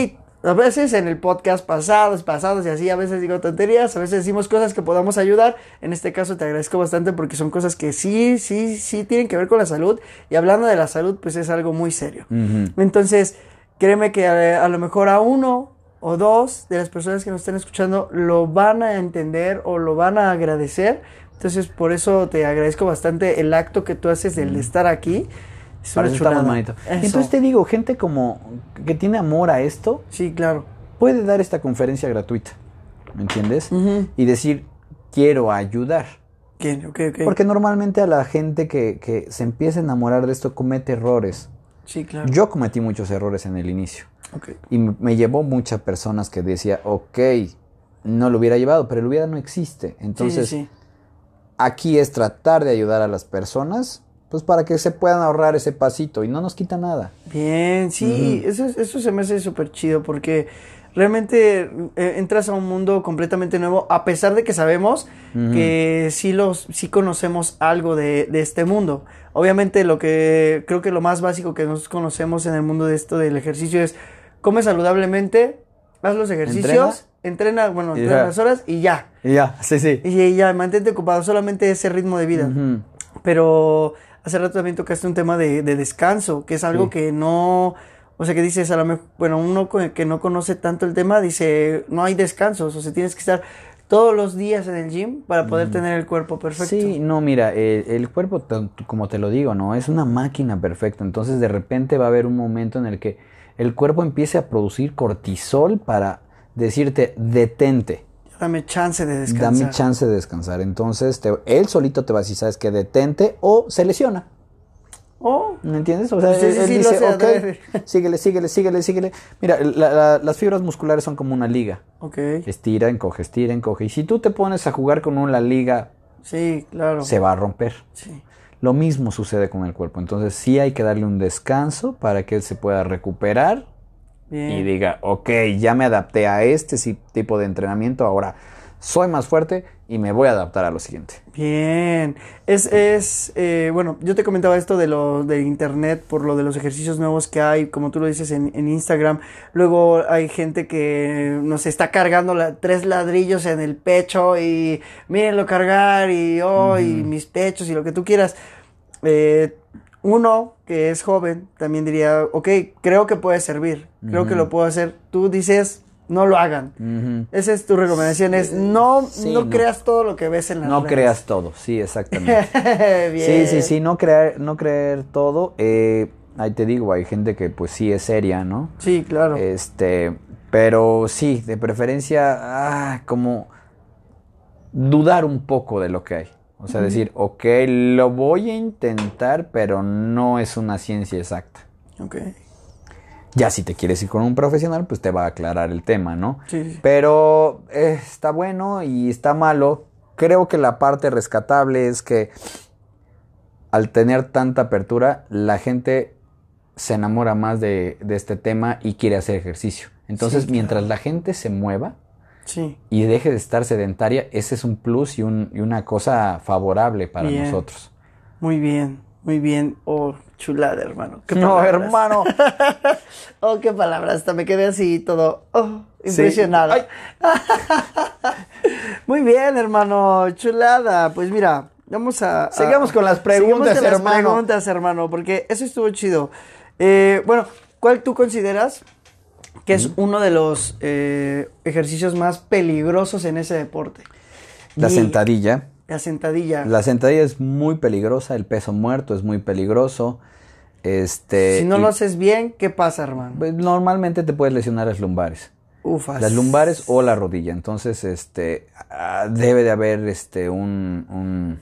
a veces en el podcast pasados, pasados y así, a veces digo tonterías, a veces decimos cosas que podamos ayudar, en este caso te agradezco bastante porque son cosas que sí, sí, sí tienen que ver con la salud, y hablando de la salud, pues es algo muy serio. Entonces, créeme que a, a lo mejor a uno o dos de las personas que nos estén escuchando lo van a entender o lo van a agradecer. Entonces, por eso te agradezco bastante el acto que tú haces del estar aquí. Es Para una eso Eso. entonces te digo, gente como que tiene amor a esto, Sí, claro. puede dar esta conferencia gratuita. ¿Me entiendes? Y decir, quiero ayudar. ¿Quién? Ok, ok. Porque normalmente a la gente que, que se empieza a enamorar de esto comete errores. Sí, claro. Yo cometí muchos errores en el inicio. Ok. Y me llevó muchas personas que decía, ok, no lo hubiera llevado, pero el hubiera no existe. Entonces, sí, sí, sí. aquí es tratar de ayudar a las personas, pues para que se puedan ahorrar ese pasito y no nos quita nada. Bien, sí, eso, eso se me hace súper chido porque realmente eh, entras a un mundo completamente nuevo, a pesar de que sabemos que sí, los, sí conocemos algo de, de este mundo. Obviamente lo que creo que lo más básico que nos conocemos en el mundo de esto del ejercicio es come saludablemente, haz los ejercicios, entrena, bueno, entrena ya. las horas y ya. Y ya, sí, sí. Y ya, mantente ocupado, solamente ese ritmo de vida. Pero hace rato también tocaste un tema de, de descanso, que es algo Sí. que no, o sea, que dices, a lo mejor, bueno, uno que no conoce tanto el tema dice, no hay descansos, o sea, tienes que estar todos los días en el gym para poder tener el cuerpo perfecto. Sí, no, mira, el, el cuerpo, como te lo digo, ¿no? Es una máquina perfecta. Entonces, de repente va a haber un momento en el que el cuerpo empiece a producir cortisol para decirte, detente, Dame chance de descansar. dame chance de descansar. Entonces, te- él solito te va a decir, ¿sabes qué? Detente o se lesiona. Oh, ¿Me entiendes? O sea, Sí, él, sí, él sí, dice, sé, ok, adrede". [LAUGHS] síguele, síguele, síguele, síguele. Mira, la- la- las fibras musculares son como una liga. ok. Estira, encoge, estira, encoge. Y si tú te pones a jugar con una liga, Sí, claro. se va a romper. Sí. Lo mismo sucede con el cuerpo. Entonces sí hay que darle un descanso para que él se pueda recuperar Bien. y diga, ok, ya me adapté a este tipo de entrenamiento, ahora soy más fuerte y me voy a adaptar a lo siguiente. Bien, es, es eh, bueno, yo te comentaba esto de lo de internet por lo de los ejercicios nuevos que hay, como tú lo dices en, en Instagram, luego hay gente que nos está cargando la- tres ladrillos en el pecho y mírenlo cargar y oh, y mis pechos y lo que tú quieras. Eh, uno que es joven también diría, ok, creo que puede servir, creo que lo puedo hacer. Tú dices, no lo hagan. Esa es tu recomendación, es no, Sí, no, no. creas todo lo que ves en las No redes. creas todo, sí, exactamente. [LAUGHS] Bien. Sí, sí, sí, no creer, no creer todo. Eh, ahí te digo, hay gente que pues sí es seria, ¿no? Sí, claro. Este, pero sí, de preferencia, ah, como dudar un poco de lo que hay. O sea, decir, ok, lo voy a intentar, pero no es una ciencia exacta. ok. Ya si te quieres ir con un profesional, pues te va a aclarar el tema, ¿no? Sí, sí. Pero eh, está bueno y está malo. Creo que la parte rescatable es que al tener tanta apertura, la gente se enamora más de, de este tema y quiere hacer ejercicio. Entonces, Sí, claro. mientras la gente se mueva Sí. y deje de estar sedentaria, ese es un plus y, un- y una cosa favorable para Bien. nosotros. Muy bien, muy bien. Oh, chulada, hermano. ¿Qué No, palabras? hermano. [LAUGHS] Oh, qué palabras. Hasta me quedé así todo. Oh, impresionado. [LAUGHS] Muy bien, hermano. Chulada. Pues mira, vamos a. a- Sigamos con las preguntas, con las hermano. preguntas, hermano, porque eso estuvo chido. Eh, bueno, ¿cuál tú consideras que es uno de los eh, ejercicios más peligrosos en ese deporte? La Y- sentadilla. La sentadilla. La sentadilla es muy peligrosa, el peso muerto es muy peligroso. Este, si no y, lo haces bien, ¿qué pasa, hermano? pues, normalmente te puedes lesionar las lumbares. Ufas. Las lumbares o la rodilla. Entonces, este, ah, debe de haber este un, un,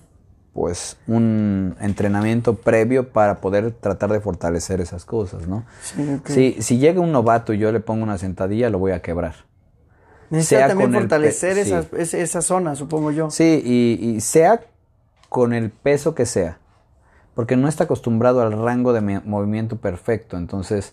pues un entrenamiento previo para poder tratar de fortalecer esas cosas, ¿no? Sí. Si, si llega un novato y yo le pongo una sentadilla, lo voy a quebrar. Necesita sea también el fortalecer sí. esa, zona, supongo yo. Sí, y, y sea con el peso que sea, porque no está acostumbrado al rango de mi- movimiento perfecto. Entonces,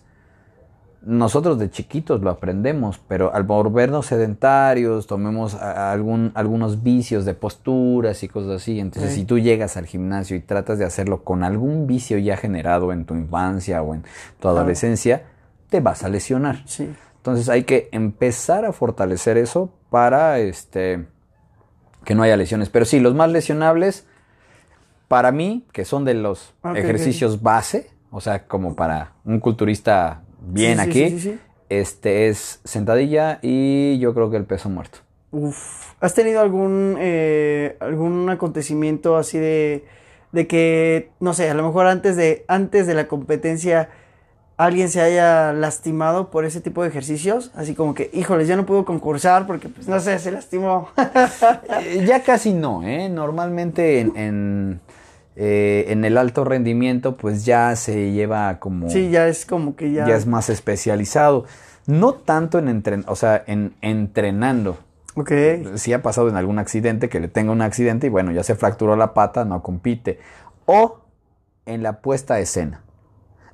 nosotros de chiquitos lo aprendemos, pero al volvernos sedentarios, tomemos algún, algunos vicios de posturas y cosas así. Entonces, Sí. si tú llegas al gimnasio y tratas de hacerlo con algún vicio ya generado en tu infancia o en tu adolescencia, te vas a lesionar. Sí. Entonces hay que empezar a fortalecer eso para este que no haya lesiones. Pero sí, los más lesionables, para mí, que son de los ejercicios base, o sea, como para un culturista bien Sí, aquí, sí, este es sentadilla y yo creo que el peso muerto. Uf. ¿Has tenido algún, eh, algún acontecimiento así de, de que, no sé, a lo mejor antes de, antes de la competencia alguien se haya lastimado por ese tipo de ejercicios, así como que, híjoles, ya no puedo concursar porque, pues, no sé, se lastimó. [LAUGHS] Eh, ya casi no, ¿eh? Normalmente en, eh, en, el alto rendimiento, pues ya se lleva como... Sí, ya es como que ya... Ya es más especializado. No tanto en, entren o sea, en entrenando. Ok. Sí ha pasado en algún accidente, que le tenga un accidente y bueno, ya se fracturó la pata, no compite. O en la puesta a escena.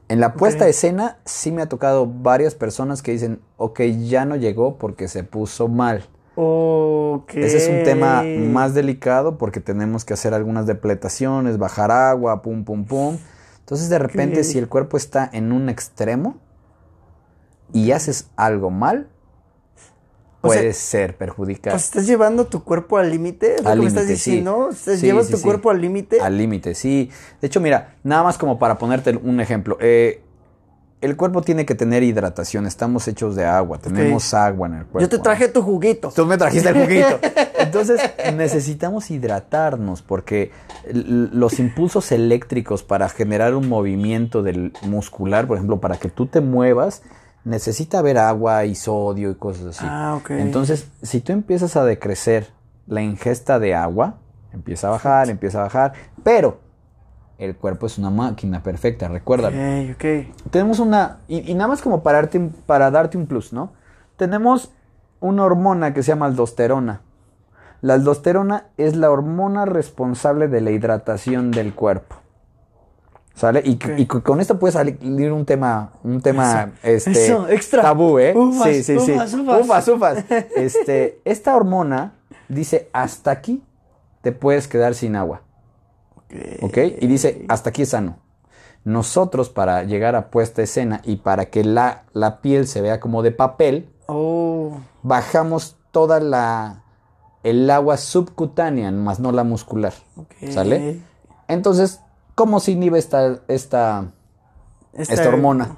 En la puesta de escena sí me ha tocado varias personas que dicen, ok, ya no llegó porque se puso mal. Okay. Ese es un tema más delicado porque tenemos que hacer algunas depletaciones, bajar agua, pum, pum, pum. Entonces de repente si el cuerpo está en un extremo y haces algo mal, puede ser perjudicado. Pues estás llevando tu cuerpo al límite, al límite, estás diciendo, llevas tu cuerpo al límite. Al límite, sí. De hecho, mira, nada más como para ponerte un ejemplo. Eh, el cuerpo tiene que tener hidratación. Estamos hechos de agua. Tenemos agua en el cuerpo. Yo te traje tu juguito. Tú me trajiste el juguito. [LAUGHS] Entonces necesitamos hidratarnos porque los impulsos eléctricos para generar un movimiento del muscular, por ejemplo, para que tú te muevas, necesita haber agua y sodio y cosas así. Ah, ok. Entonces, si tú empiezas a decrecer la ingesta de agua, empieza a bajar, empieza a bajar, pero el cuerpo es una máquina perfecta, recuerda. Tenemos una, y, nada más como para darte, para darte un plus, ¿no? Tenemos una hormona que se llama aldosterona. La aldosterona es la hormona responsable de la hidratación del cuerpo. ¿Sale? Y, con esto puede salir un tema, un tema, este, extra. tabú, ¿eh? Ufas, sí, sí, sí. Ufas, ufas. [LAUGHS] Este, esta hormona dice, hasta aquí te puedes quedar sin agua. ¿Ok? Y dice, hasta aquí es sano. Nosotros, para llegar a puesta escena y para que la, la piel se vea como de papel, oh. bajamos toda la, el agua subcutánea, más no la muscular. ¿Sale? Entonces, ¿Cómo se inhibe esta, esta, esta, hormona?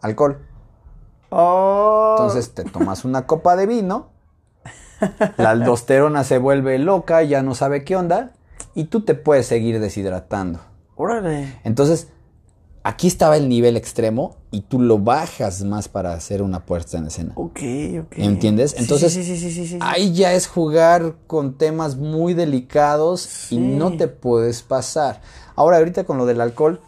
Alcohol. Oh. Entonces te tomas una copa de vino, la aldosterona se vuelve loca, ya no sabe qué onda, y tú te puedes seguir deshidratando. Órale. Entonces, aquí estaba el nivel extremo y tú lo bajas más para hacer una puesta en escena. Ok, ok. ¿Entiendes? Entonces, sí, sí, sí, ahí ya es jugar con temas muy delicados y no te puedes pasar. Ahora, ahorita con lo del alcohol,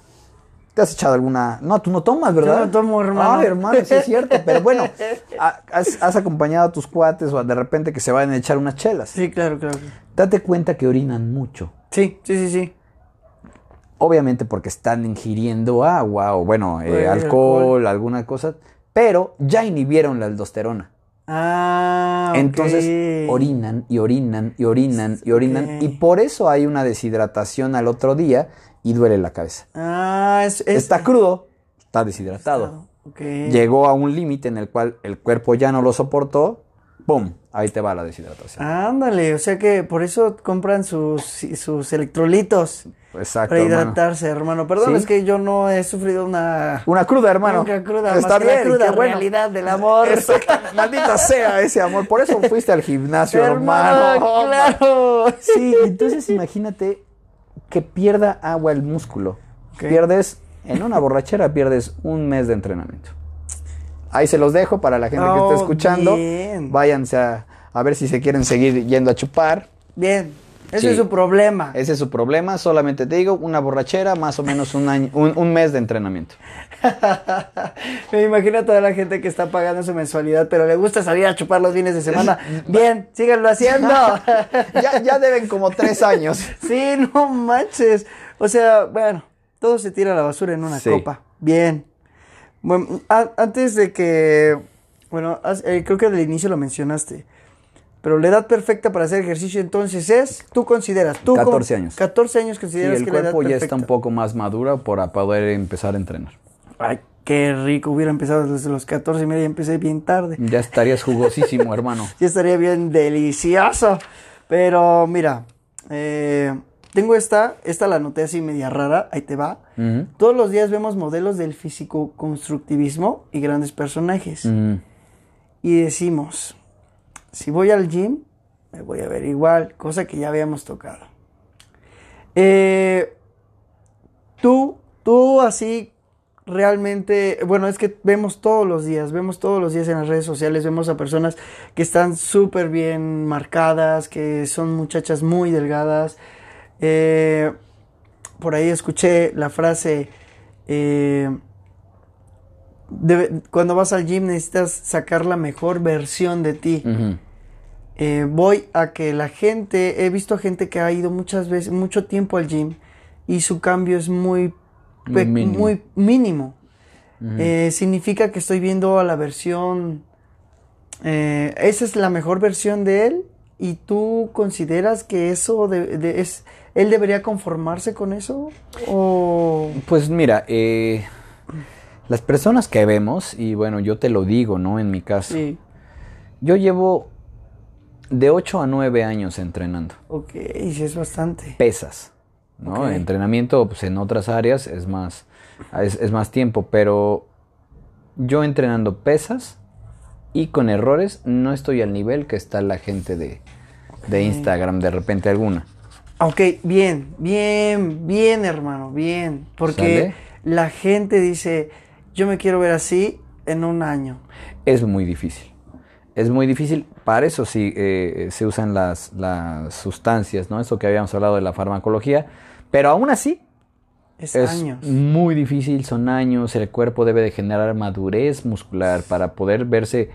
¿te has echado alguna? No, tú no tomas, ¿verdad? Yo no tomo, hermano. Ay, hermano, sí es cierto. Pero bueno, [LAUGHS] has, acompañado a tus cuates o de repente que se vayan a echar unas chelas. Sí, claro, claro. Date cuenta que orinan mucho. Sí, sí, sí, sí. Obviamente porque están ingiriendo agua o, bueno, eh, alcohol, alguna cosa, pero ya inhibieron la aldosterona. Ah, Entonces orinan y orinan y orinan y orinan y por eso hay una deshidratación al otro día y duele la cabeza. Ah, es, está crudo, está deshidratado. Llegó a un límite en el cual el cuerpo ya no lo soportó, ¡pum! Ahí te va la deshidratación. Ándale, o sea que por eso compran sus, sus electrolitos. Exacto. Para hidratarse, hermano. Perdón, es que yo no he sufrido una. Una cruda, hermano. Una cruda, Está bien, la cruda realidad del amor. [LAUGHS] Maldita sea ese amor. Por eso fuiste al gimnasio, hermano. [LAUGHS] Claro. Sí, entonces imagínate que pierda agua el músculo. Pierdes, en una borrachera, pierdes un mes de entrenamiento. Ahí se los dejo para la gente que está escuchando. Váyanse a, a ver si se quieren seguir yendo a chupar. Bien. Ese es su problema. Ese es su problema. Solamente te digo, una borrachera, más o menos un, año, un, mes de entrenamiento. [LAUGHS] Me imagino a toda la gente que está pagando su mensualidad, pero le gusta salir a chupar los fines de semana. [LAUGHS] Bien, síganlo haciendo. [LAUGHS] ya, deben como tres años. sí, no manches. O sea, bueno, todo se tira a la basura en una copa. Bien. Bueno, antes de que, bueno, eh, creo que al inicio lo mencionaste. Pero la edad perfecta para hacer ejercicio entonces es, tú consideras, tú 14 años. 14 años consideras sí, el cuerpo ya está un poco más maduro para poder empezar a entrenar. Ay, qué rico, hubiera empezado desde los 14 y media, empecé bien tarde. Ya estarías jugosísimo, [LAUGHS] hermano. Ya estaría bien delicioso. Pero mira, eh, tengo esta, esta la noté así media rara, ahí te va. Todos los días vemos modelos del físico-constructivismo y grandes personajes. Y decimos, si voy al gym, me voy a ver igual, cosa que ya habíamos tocado. Eh, tú, tú así realmente, bueno, es que vemos todos los días, vemos todos los días en las redes sociales, vemos a personas que están súper bien marcadas, que son muchachas muy delgadas. Eh, por ahí escuché la frase, eh, cuando vas al gym necesitas sacar la mejor versión de ti. Eh, voy a que la gente, he visto gente que ha ido muchas veces, mucho tiempo al gym y su cambio es muy, muy mínimo. Significa que estoy viendo a la versión, esa es la mejor versión de él y tú consideras que eso de, es, él debería conformarse con eso o... Pues mira, las personas que vemos, y bueno, yo te lo digo, ¿no? En mi caso, yo llevo de 8 a 9 años entrenando. Ok, sí es bastante. Pesas, ¿no? Entrenamiento, pues en otras áreas es más, es, más tiempo, pero yo entrenando pesas y con errores no estoy al nivel que está la gente de, de Instagram de repente alguna. Ok, bien, bien, bien hermano, bien. Porque la gente dice, yo me quiero ver así en un año. Es muy difícil es muy difícil. Para eso sí eh, se usan las, sustancias, ¿no? Eso que habíamos hablado de la farmacología. Pero aún así, es, años. muy difícil, son años. El cuerpo debe de generar madurez muscular para poder verse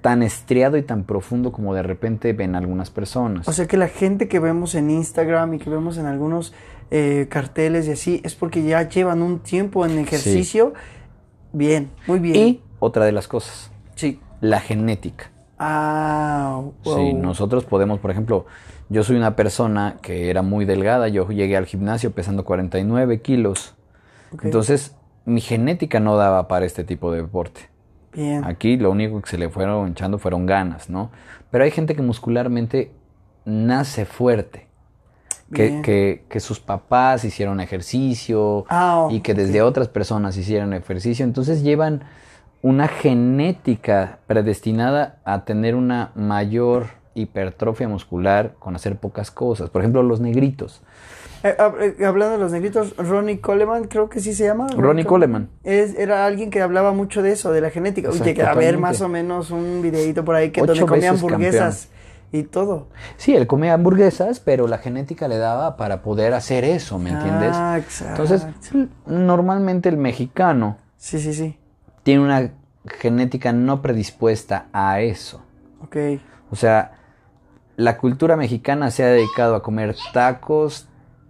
tan estriado y tan profundo como de repente ven algunas personas. O sea que la gente que vemos en Instagram y que vemos en algunos eh, carteles y así es porque ya llevan un tiempo en ejercicio. Bien, muy bien. Y otra de las cosas. Sí. La genética. Ah, Sí, nosotros podemos, por ejemplo, yo soy una persona que era muy delgada, yo llegué al gimnasio pesando 49 kilos. Entonces, mi genética no daba para este tipo de deporte. Bien. Aquí lo único que se le fueron echando fueron ganas, ¿no? Pero hay gente que muscularmente nace fuerte. Que, que, sus papás hicieron ejercicio ah, y que desde otras personas hicieron ejercicio. Entonces llevan una genética predestinada a tener una mayor hipertrofia muscular con hacer pocas cosas. Por ejemplo, los negritos. Eh, eh, hablando de los negritos, Ronnie Coleman, creo que sí se llama. Ronnie, Coleman. Es, era alguien que hablaba mucho de eso, de la genética. Oye, a ver más o menos un videito por ahí que donde comía hamburguesas y todo. Sí, él comía hamburguesas, pero la genética le daba para poder hacer eso, ¿me entiendes? Ah, exacto. Entonces, normalmente el mexicano. Sí, sí, sí tiene una genética no predispuesta a eso. Ok. O sea, la cultura mexicana se ha dedicado a comer tacos,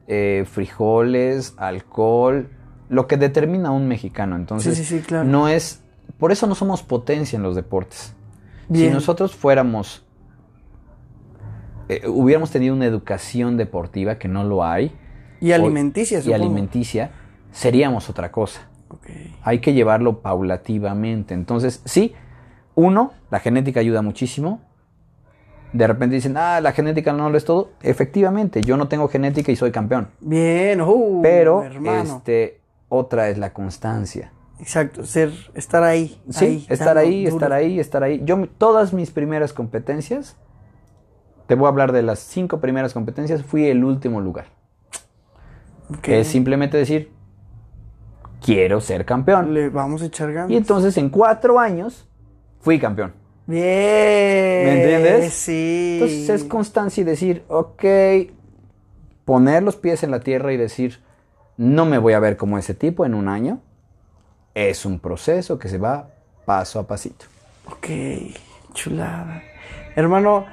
eh, frijoles, alcohol, lo que determina a un mexicano. Entonces, sí, sí, claro. no es. Por eso no somos potencia en los deportes. Si nosotros fuéramos. Eh, hubiéramos tenido una educación deportiva que no lo hay. Y alimenticia, Y alimenticia, seríamos otra cosa. Hay que llevarlo paulativamente. Entonces, sí, uno, la genética ayuda muchísimo. De repente dicen, ah, la genética no lo es todo. Efectivamente, yo no tengo genética y soy campeón. Bien, uh, pero este, otra es la constancia. Exacto, ser, estar ahí. Sí, estar ahí, estar ahí, estar ahí. Yo todas mis primeras competencias, te voy a hablar de las cinco primeras competencias, fui el último lugar. Que es simplemente decir, quiero ser campeón. Le vamos a echar ganas. Y entonces en cuatro años fui campeón. Bien. ¿Me entiendes? Sí. Entonces es constancia y decir, ok, poner los pies en la tierra y decir, no me voy a ver como ese tipo en un año. Es un proceso que se va paso a pasito. Ok, chulada. Hermano,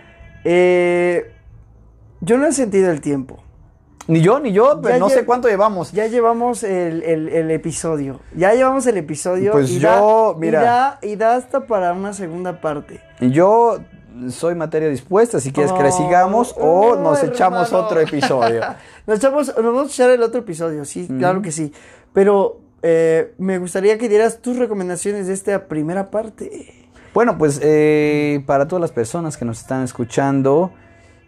eh, yo no he sentido el tiempo. Ni yo, ni yo, pero no sé cuánto llevamos. Ya llevamos el, episodio. Ya llevamos el episodio. Pues yo, mira. Y da, hasta para una segunda parte. Y yo soy materia dispuesta, si quieres que le sigamos o nos echamos otro episodio. [LAUGHS] nos, echamos, nos vamos a echar el otro episodio, sí, claro que sí. Pero eh, me gustaría que dieras tus recomendaciones de esta primera parte. Bueno, pues eh, para todas las personas que nos están escuchando,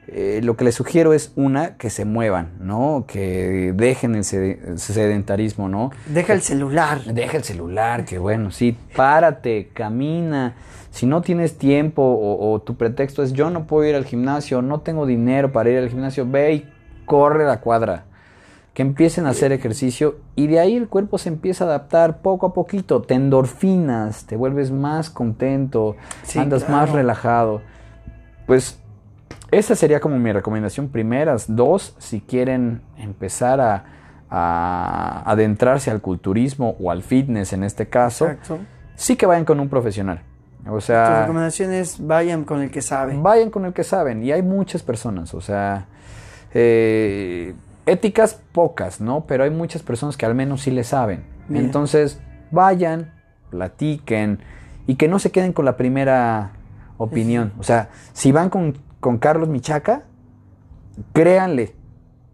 eh, lo que les sugiero es una, que se muevan, ¿no? Que dejen el sedentarismo, ¿no? Deja el celular. Deja el celular, que bueno, sí, párate, camina. Si no tienes tiempo o, tu pretexto es yo no puedo ir al gimnasio, no tengo dinero para ir al gimnasio, ve y corre la cuadra. que empiecen a hacer ejercicio y de ahí el cuerpo se empieza a adaptar poco a poquito, te endorfinas, te vuelves más contento, andas más relajado. Pues esa sería como mi recomendación primeras. Dos, si quieren empezar a, adentrarse al culturismo o al fitness en este caso, sí que vayan con un profesional. O sea, tu recomendación es vayan con el que saben. Vayan con el que saben. Y hay muchas personas, o sea, eh, éticas pocas, ¿no? Pero hay muchas personas que al menos sí le saben. Entonces, vayan, platiquen y que no se queden con la primera opinión. O sea, si van con, Carlos Michaca, créanle,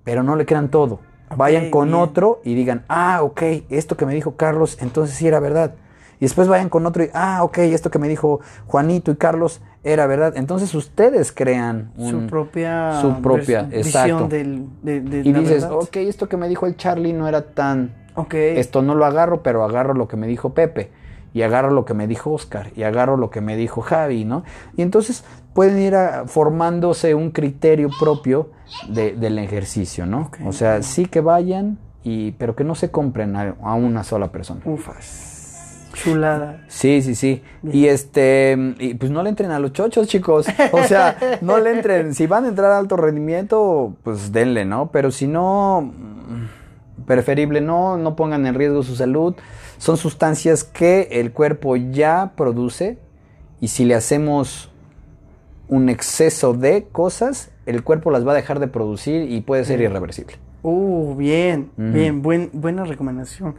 pero no le crean todo. vayan con otro y digan, ah, ok, esto que me dijo Carlos, entonces sí era verdad. Y después vayan con otro y, ah, ok, esto que me dijo Juanito y Carlos era verdad. Entonces ustedes crean su propia, su propia visión del, de, Y dices, ok, esto que me dijo el Charlie no era tan... Ok. Esto no lo agarro, pero agarro lo que me dijo Pepe. Y agarro lo que me dijo Oscar. Y agarro lo que me dijo Javi, ¿no? Y entonces pueden ir formándose un criterio propio del ejercicio, ¿no? O sea, sí que vayan, y, pero que no se compren a, a una sola persona. Ufas. Chulada. Sí, sí, sí. Y este, y pues no le entren a los chochos, chicos. O sea, no le entren. Si van a entrar a alto rendimiento, pues denle, ¿no? Pero si no, preferible no, no pongan en riesgo su salud. Son sustancias que el cuerpo ya produce y si le hacemos un exceso de cosas, el cuerpo las va a dejar de producir y puede ser irreversible. Uh, bien, bien, buen, buena recomendación.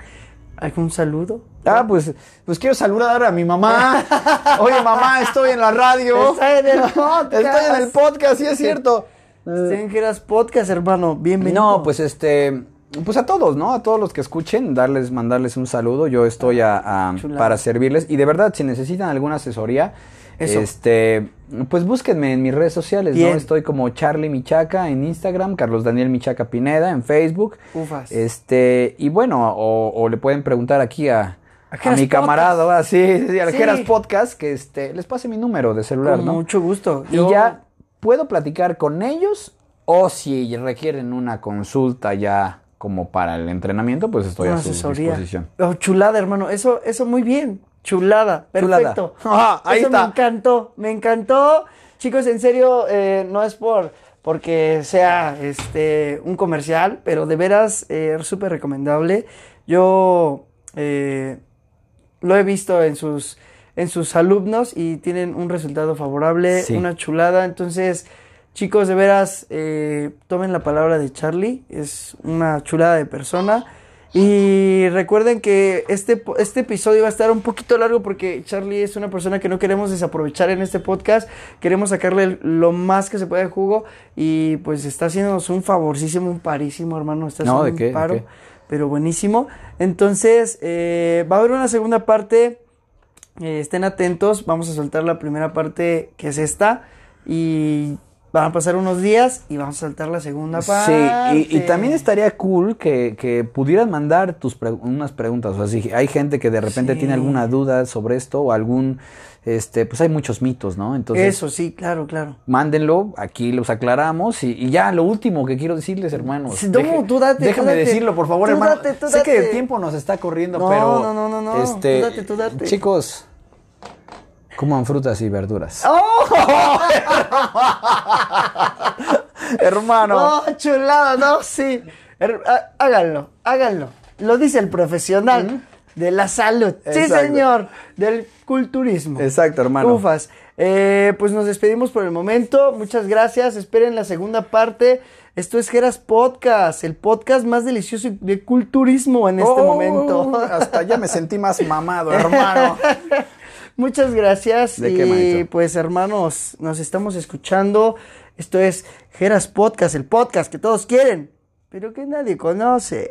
¿Algún saludo? Ah, pues, pues quiero saludar a mi mamá. [LAUGHS] Oye, mamá, estoy en la radio. Estoy en el podcast. Estoy en el podcast, sí es cierto. Estoy en Podcast, hermano. Bienvenido. No, pues este, pues a todos, ¿no? A todos los que escuchen, darles, mandarles un saludo. Yo estoy a, para servirles. Y de verdad, si necesitan alguna asesoría, este, pues búsquenme en mis redes sociales, ¿no? Estoy como Charlie Michaca en Instagram, Carlos Daniel Michaca Pineda en Facebook. Ufas. Este, y bueno, o, le pueden preguntar aquí a, a, mi camarada, así, al Geras Podcast, que este, les pase mi número de celular, Con ¿no? Mucho gusto. Y ya puedo platicar con ellos o si requieren una consulta ya como para el entrenamiento, pues estoy a su disposición. Oh, chulada, hermano. Eso, eso muy bien. Chulada, perfecto. [LAUGHS] ahí Eso está. me encantó, me encantó. Chicos, en serio, eh, no es por porque sea este un comercial, pero de veras eh, es súper recomendable. Yo eh, lo he visto en sus en sus alumnos y tienen un resultado favorable, una chulada. Entonces, chicos, de veras, tomen la palabra de Charlie, es una chulada de persona. Y recuerden que este, este episodio va a estar un poquito largo porque Charlie es una persona que no queremos desaprovechar en este podcast. Queremos sacarle lo más que se pueda de jugo. Y pues está haciéndonos un favorcísimo, un parísimo, hermano. Está haciendo un paro, pero buenísimo. Entonces, eh, va a haber una segunda parte. Eh, estén atentos. Vamos a soltar la primera parte que es esta. Y Van a pasar unos días y vamos a saltar la segunda parte. Sí, y, también estaría cool que, que pudieran mandar tus unas preguntas. O sea, si hay gente que de repente tiene alguna duda sobre esto o algún, este, pues hay muchos mitos, ¿no? Entonces. Eso, sí, claro, claro. Mándenlo, aquí los aclaramos. Y, ya, lo último que quiero decirles, hermanos. No, tú date, Déjame decirlo, por favor, hermano. Sé que el tiempo nos está corriendo, pero. No, no, no, no. Este, tú date, tú date. Chicos Coman frutas y verduras. ¡Oh! [LAUGHS] Hermano. ¡Oh, chulada! No, sí. Háganlo, háganlo. Lo dice el profesional de la salud. Sí, señor. Del culturismo. Exacto, hermano. Ufas. Eh, pues nos despedimos por el momento. Muchas gracias. Esperen la segunda parte. Esto es Geras Podcast, el podcast más delicioso de culturismo en este oh, momento. Hasta ya me sentí más mamado, [LAUGHS] hermano. Muchas gracias. y pues hermanos, nos estamos escuchando. Esto es Geras Podcast, el podcast que todos quieren, pero que nadie conoce.